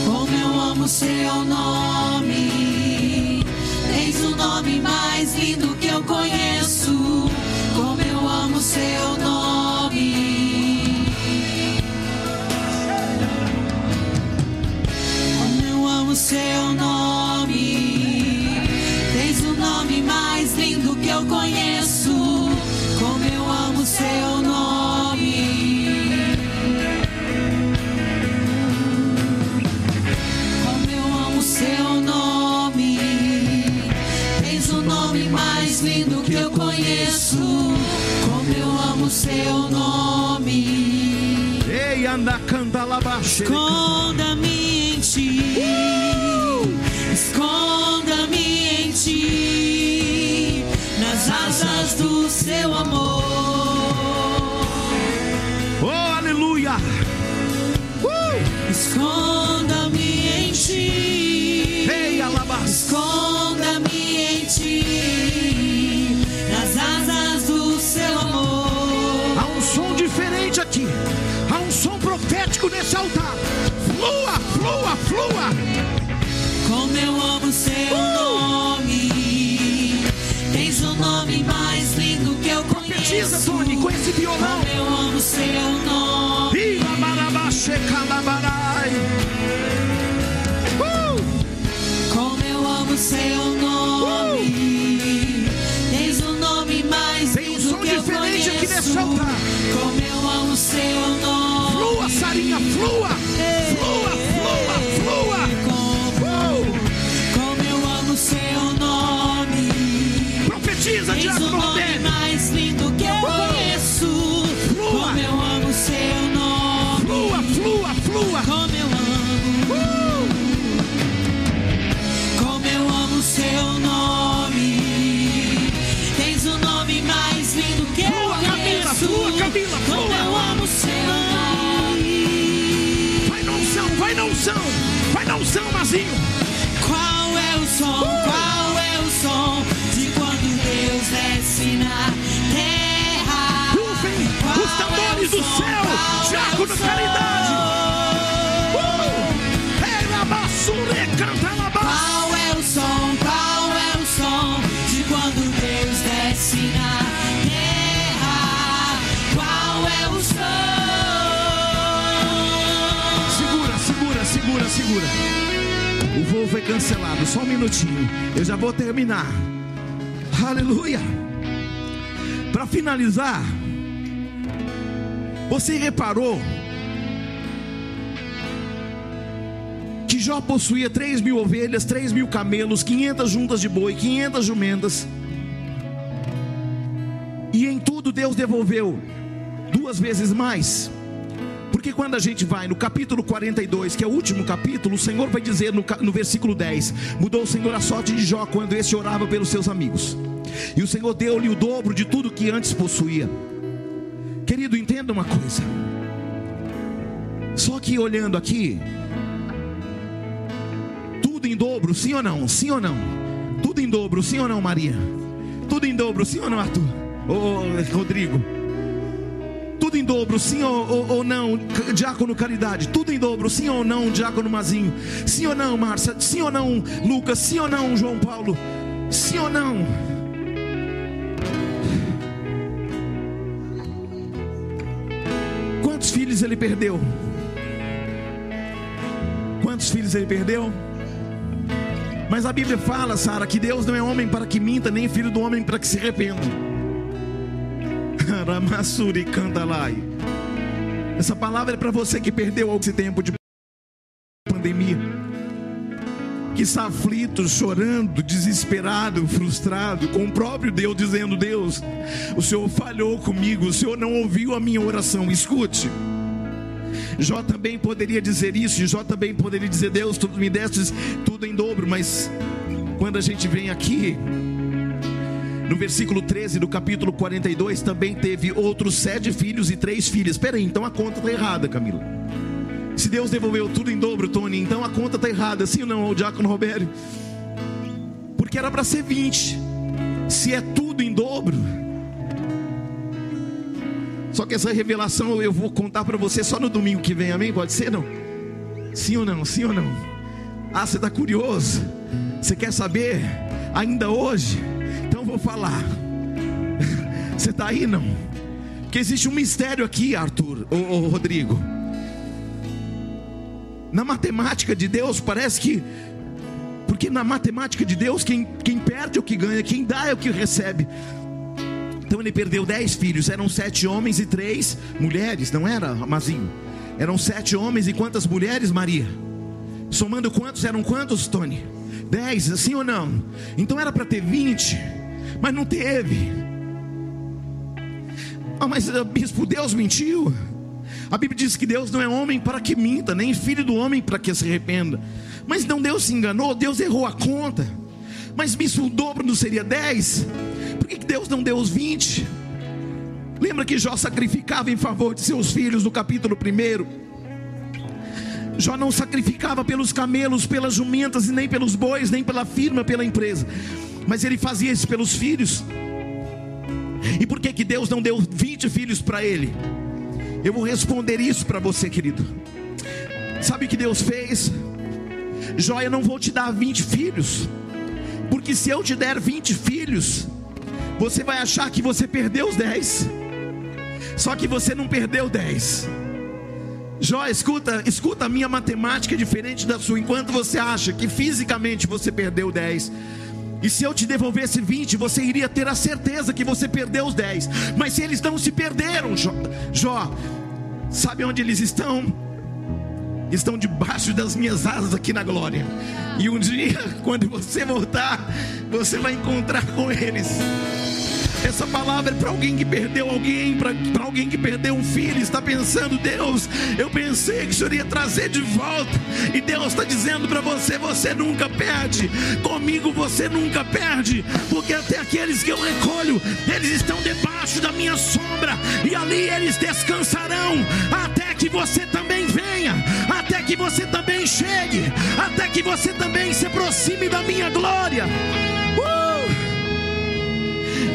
Como eu amo seu nome. Tens o nome mais lindo anda, canta, labaxe. Esconda-me em ti. Esconda-me em ti, nas asas do seu amor. Oh, aleluia! Uh! Esconda-me em ti. Ei, Esconda-me em ti, nas asas do seu amor. Há um som diferente aqui. Um nesse altar. Flua, flua, flua. Como eu amo seu uh! nome, tens o nome mais lindo com esse violão. Como eu amo seu nome. Uh! Como eu amo seu nome. Tens o nome mais Tem um lindo som que eu diferente aqui conheço. nesse altar. Como eu amo seu nome. Flua, Sarinha, flua. Flua, flua, flua. Como, como eu amo seu nome. Profetiza, Diácono nome voo foi cancelado, só um minutinho. Eu já vou terminar. Aleluia. Para finalizar, você reparou que Jó possuía 3 mil ovelhas, 3 mil camelos, 500 juntas de boi, 500 jumentas. E em tudo Deus devolveu duas vezes mais. Porque quando a gente vai no capítulo 42, que é o último capítulo, o Senhor vai dizer no, no versículo 10: Mudou o Senhor a sorte de Jó quando esse orava pelos seus amigos. E o Senhor deu-lhe o dobro de tudo que antes possuía. Querido, entenda uma coisa. Só que olhando aqui, tudo em dobro, sim ou não? Sim ou não? Tudo em dobro, sim ou não, Maria? Tudo em dobro, sim ou não, Arthur? Ô, Rodrigo? Tudo em dobro, sim ou, ou, ou não, Diácono Caridade? Tudo em dobro, sim ou não, Diácono Mazinho? Sim ou não, Márcia? Sim ou não, Lucas? Sim ou não, João Paulo? Sim ou não? Quantos filhos ele perdeu? Quantos filhos ele perdeu? Mas a Bíblia fala, Sara, que Deus não é homem para que minta, nem filho do homem para que se arrependa. Ramassuri Kandalai. Essa palavra é para você que perdeu esse tempo de pandemia, que está aflito, chorando, desesperado, frustrado, com o próprio Deus dizendo: Deus, o Senhor falhou comigo, o Senhor não ouviu a minha oração. Escute. Jó também poderia dizer isso, Jó também poderia dizer: Deus, tu me destes tudo em dobro, mas quando a gente vem aqui, no versículo 13 do capítulo 42, também teve outros sete filhos e três filhas. Espera aí, então a conta está errada, Camila. Se Deus devolveu tudo em dobro, Tony, então a conta está errada, sim ou não, o diácono Roberto? Porque era para ser 20. Se é tudo em dobro. Só que essa revelação eu vou contar para você só no domingo que vem, amém? Pode ser não? Sim ou não? Sim ou não? Ah, você está curioso? Você quer saber? Ainda hoje? Vou falar. Você está aí não? Porque existe um mistério aqui, Arthur, ou Rodrigo. Na matemática de Deus parece que porque na matemática de Deus, quem, quem perde é o que ganha, quem dá é o que recebe. Então ele perdeu dez filhos, eram sete homens e três mulheres, não era, Mazinho? Eram sete homens e quantas mulheres, Maria? Somando quantos eram quantos, Tony? Dez, assim ou não? Então era para ter vinte, mas não teve. Ah, mas ah, bispo, Deus mentiu. A Bíblia diz que Deus não é homem para que minta, nem filho do homem para que se arrependa. Mas não Deus se enganou, Deus errou a conta. Mas bispo, o dobro não seria 10? Por que Deus não deu os 20? Lembra que Jó sacrificava em favor de seus filhos no capítulo 1? Jó não sacrificava pelos camelos, pelas jumentas, e nem pelos bois, nem pela firma, pela empresa. Mas ele fazia isso pelos filhos. E por que, que Deus não deu 20 filhos para ele? Eu vou responder isso para você, querido. Sabe o que Deus fez? Eu não vou te dar 20 filhos, porque se eu te der 20 filhos, você vai achar que você perdeu os 10. Só que você não perdeu 10. Jó, escuta, escuta, a minha matemática diferente da sua. Enquanto você acha que fisicamente você perdeu 10, e se eu te devolvesse 20, você iria ter a certeza que você perdeu os 10. Mas se eles não se perderam, Jó, Jó sabe onde eles estão? Estão debaixo das minhas asas aqui na glória. E um dia, quando você voltar, você vai encontrar com eles. Essa palavra é para alguém que perdeu alguém, para alguém que perdeu um filho, está pensando, Deus, eu pensei que o Senhor ia trazer de volta, e Deus está dizendo para você: você nunca perde, comigo você nunca perde, porque até aqueles que eu recolho, eles estão debaixo da minha sombra, e ali eles descansarão, até que você também venha, até que você também chegue, até que você também se aproxime da minha glória.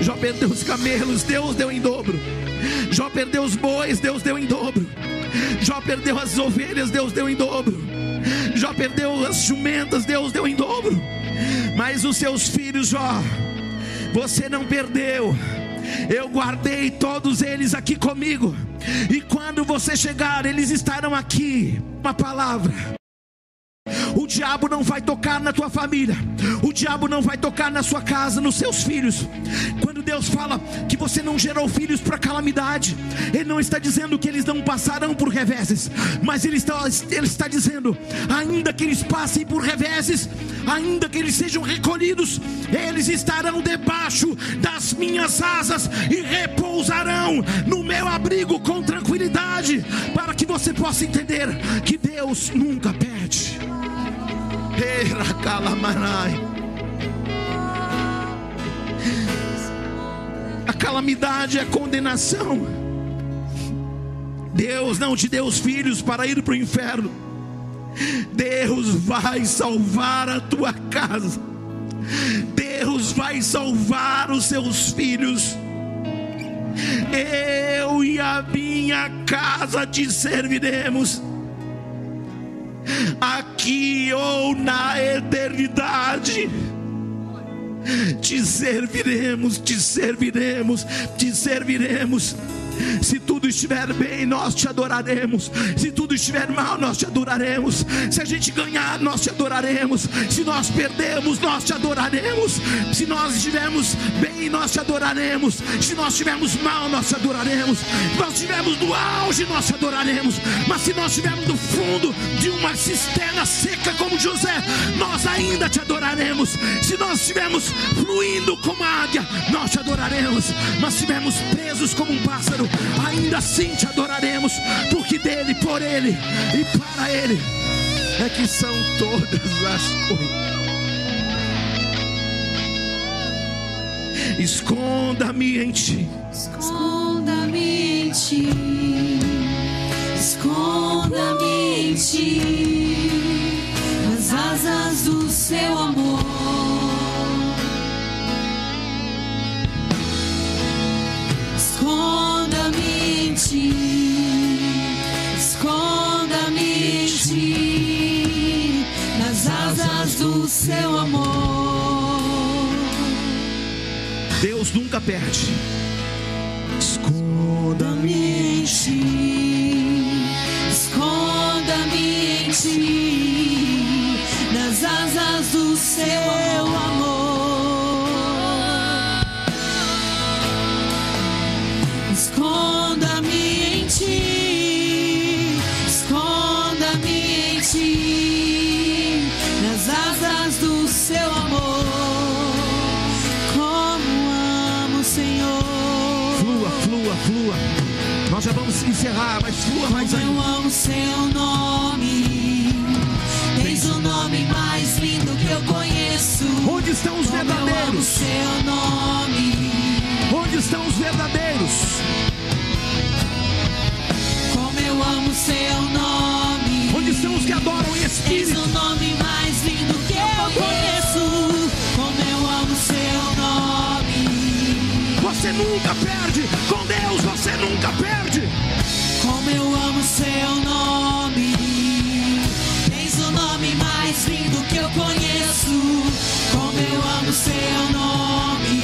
Jó perdeu os camelos, Deus deu em dobro. Jó perdeu os bois, Deus deu em dobro. Jó perdeu as ovelhas, Deus deu em dobro. Jó perdeu as jumentas, Deus deu em dobro. Mas os seus filhos, Jó, você não perdeu. Eu guardei todos eles aqui comigo. E quando você chegar, eles estarão aqui. Uma palavra o diabo não vai tocar na tua família. O diabo não vai tocar na sua casa, nos seus filhos. Quando Deus fala que você não gerou filhos para calamidade, Ele não está dizendo que eles não passarão por reveses, mas Ele está, Ele está dizendo, ainda que eles passem por reveses, ainda que eles sejam recolhidos, eles estarão debaixo das minhas asas e repousarão no meu abrigo com tranquilidade, para que você possa entender que Deus nunca perde. A calamidade é a condenação. Deus não te deu os filhos para ir para o inferno. Deus vai salvar a tua casa. Deus vai salvar os seus filhos. Eu e a minha casa te serviremos aqui ou na eternidade. Te serviremos, te serviremos, te serviremos. Se tudo estiver bem, nós te adoraremos. Se tudo estiver mal, nós te adoraremos. Se a gente ganhar, nós te adoraremos. Se nós perdemos, nós te adoraremos. Se nós estivermos bem, nós te adoraremos. Se nós estivermos mal, nós te adoraremos. Se nós estivermos no auge, nós te adoraremos. Mas se nós estivermos no fundo de uma cisterna seca como José, nós ainda te adoraremos. Se nós estivermos fluindo como a águia, nós te adoraremos. Mas se estivermos presos como um pássaro, ainda assim te adoraremos, porque dele, por ele e para ele é que são todas as coisas. Esconda-me em ti. Esconda-me em ti. Esconda-me em ti. Nas asas do seu amor. esconda-me do seu amor. Deus nunca perde. Esconda-me em ti, esconda-me em ti, nas asas do seu amor. Encerrar, mas flua mais ainda. Eu amo seu nome. Tens o nome mais lindo que eu conheço. Onde estão os Como verdadeiros? Eu amo seu nome. Onde estão os verdadeiros? Como eu amo seu nome. Onde estão os que adoram em espírito? Tens o nome mais lindo que eu conheço. Como eu amo seu nome. Você nunca perde. Com Deus você nunca perde. Como eu amo seu nome. Tens o nome mais lindo que eu conheço. Como eu amo seu nome.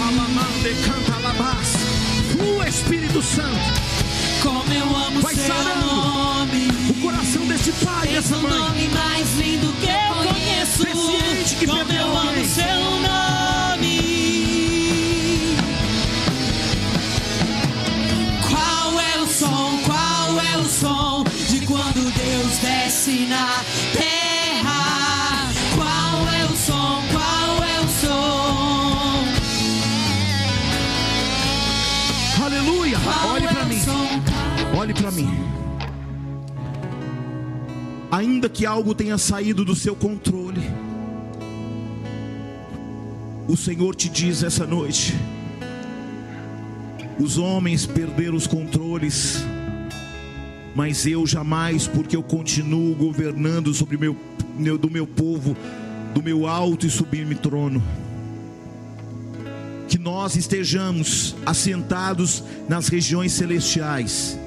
Alamande canta alabás. O Espírito Santo. Como eu amo Vai seu sarando nome. o coração desse pai, dessa o nome mais lindo que eu conheço. Que Como eu amo alguém. seu nome. Mim. Ainda que algo tenha saído do seu controle, o Senhor te diz essa noite: os homens perderam os controles, mas eu jamais, porque eu continuo governando sobre meu, meu- do meu povo, do meu alto e sublime trono. Que nós estejamos assentados nas regiões celestiais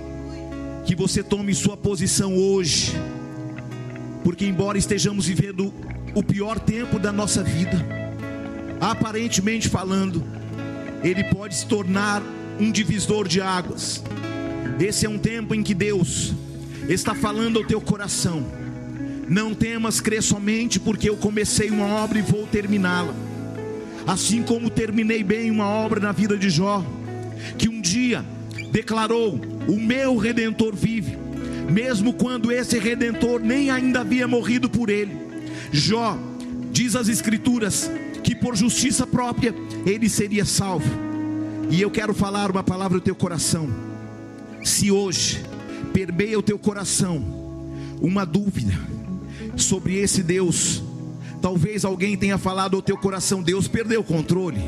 que você tome sua posição hoje, porque embora estejamos vivendo o pior tempo da nossa vida, aparentemente falando, ele pode se tornar um divisor de águas. Esse é um tempo em que Deus está falando ao teu coração. Não temas crer somente porque eu comecei uma obra e vou terminá-la. Assim como terminei bem uma obra na vida de Jó, que um dia declarou: O meu redentor vive, mesmo quando esse redentor nem ainda havia morrido por ele. Jó diz as Escrituras que por justiça própria ele seria salvo. E eu quero falar uma palavra ao teu coração. Se hoje permeia o teu coração uma dúvida sobre esse Deus, talvez alguém tenha falado ao teu coração: Deus perdeu o controle.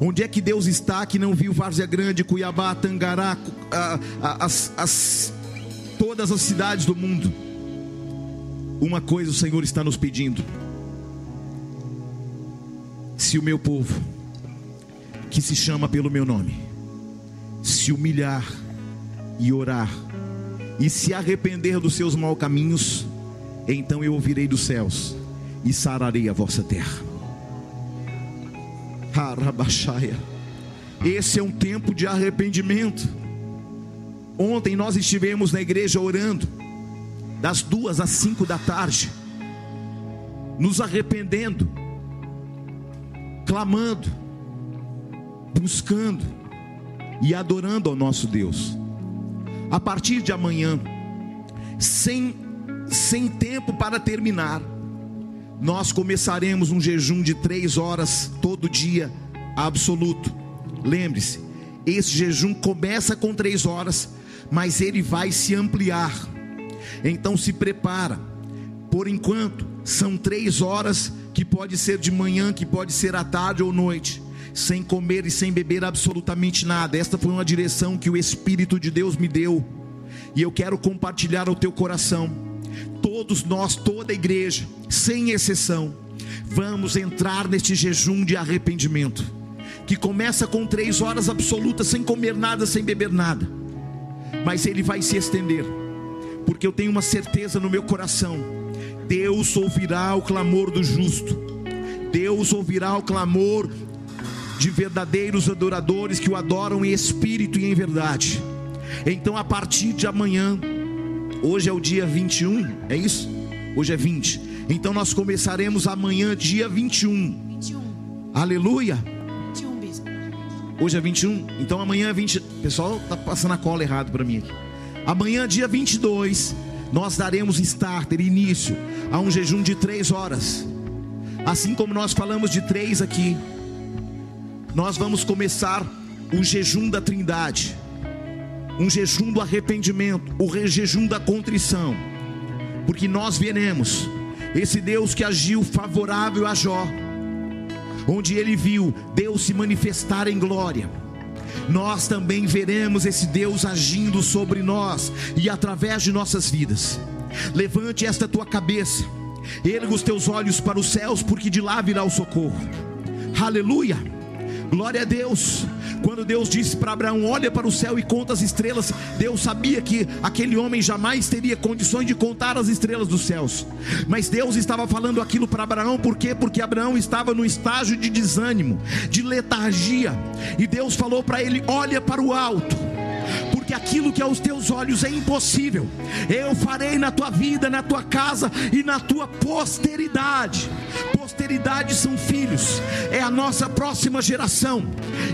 Onde é que Deus está que não viu Várzea Grande, Cuiabá, Tangará, a- a- as, as- todas as cidades do mundo? Uma coisa o Senhor está nos pedindo: se o meu povo, que se chama pelo meu nome, se humilhar e orar, e se arrepender dos seus maus caminhos, então eu ouvirei dos céus e sararei a vossa terra. Arabaxaia. Esse é um tempo de arrependimento. Ontem nós estivemos na igreja orando, das duas às cinco da tarde, nos arrependendo, clamando, buscando e adorando ao nosso Deus. A partir de amanhã, sem, sem tempo para terminar, nós começaremos um jejum de três horas todo dia, absoluto. Lembre-se, esse jejum começa com três horas, mas ele vai se ampliar. Então se prepara. Por enquanto, são três horas que pode ser de manhã, que pode ser à tarde ou noite, sem comer e sem beber absolutamente nada. Esta foi uma direção que o Espírito de Deus me deu, e eu quero compartilhar ao teu coração. Todos nós, toda a igreja, sem exceção, vamos entrar neste jejum de arrependimento, que começa com três horas absolutas, sem comer nada, sem beber nada, mas ele vai se estender, porque eu tenho uma certeza no meu coração: Deus ouvirá o clamor do justo, Deus ouvirá o clamor de verdadeiros adoradores que o adoram em espírito e em verdade. Então, a partir de amanhã, hoje é o dia 21, é isso? Hoje é 20. Então, nós começaremos amanhã, dia 21. 21. Aleluia. 21, bispo. Hoje é 21, então amanhã é 20. O pessoal tá passando a cola errado para mim aqui. Amanhã, dia 22, nós daremos starter, início a um jejum de três horas. Assim como nós falamos de três aqui, nós vamos começar o jejum da Trindade, um jejum do arrependimento, o jejum da contrição, porque nós veremos esse Deus que agiu favorável a Jó onde ele viu Deus se manifestar em glória. Nós também veremos esse Deus agindo sobre nós e através de nossas vidas. Levante esta tua cabeça, erga os teus olhos para os céus, porque de lá virá o socorro. Aleluia! Glória a Deus. Quando Deus disse para Abraão: Olha para o céu e conta as estrelas, Deus sabia que aquele homem jamais teria condições de contar as estrelas dos céus. Mas Deus estava falando aquilo para Abraão, por quê? Porque Abraão estava no estágio de desânimo, de letargia. E Deus falou para ele: Olha para o alto. Porque aquilo que aos teus olhos é impossível, eu farei na tua vida, na tua casa e na tua posteridade. Posteridade são filhos, é a nossa próxima geração,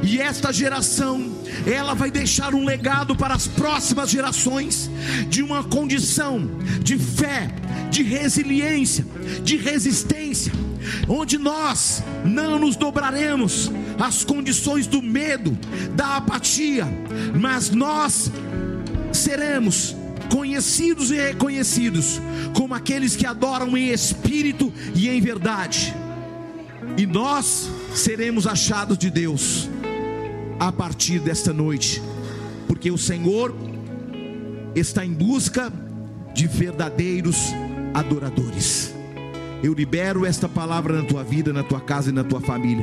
e esta geração, ela vai deixar um legado para as próximas gerações de uma condição de fé, de resiliência, de resistência, onde nós não nos dobraremos às condições do medo, da apatia, mas nós seremos conhecidos e reconhecidos como aqueles que adoram em espírito e em verdade. E nós seremos achados de Deus a partir desta noite, porque o Senhor está em busca de verdadeiros adoradores. Eu libero esta palavra na tua vida, na tua casa e na tua família.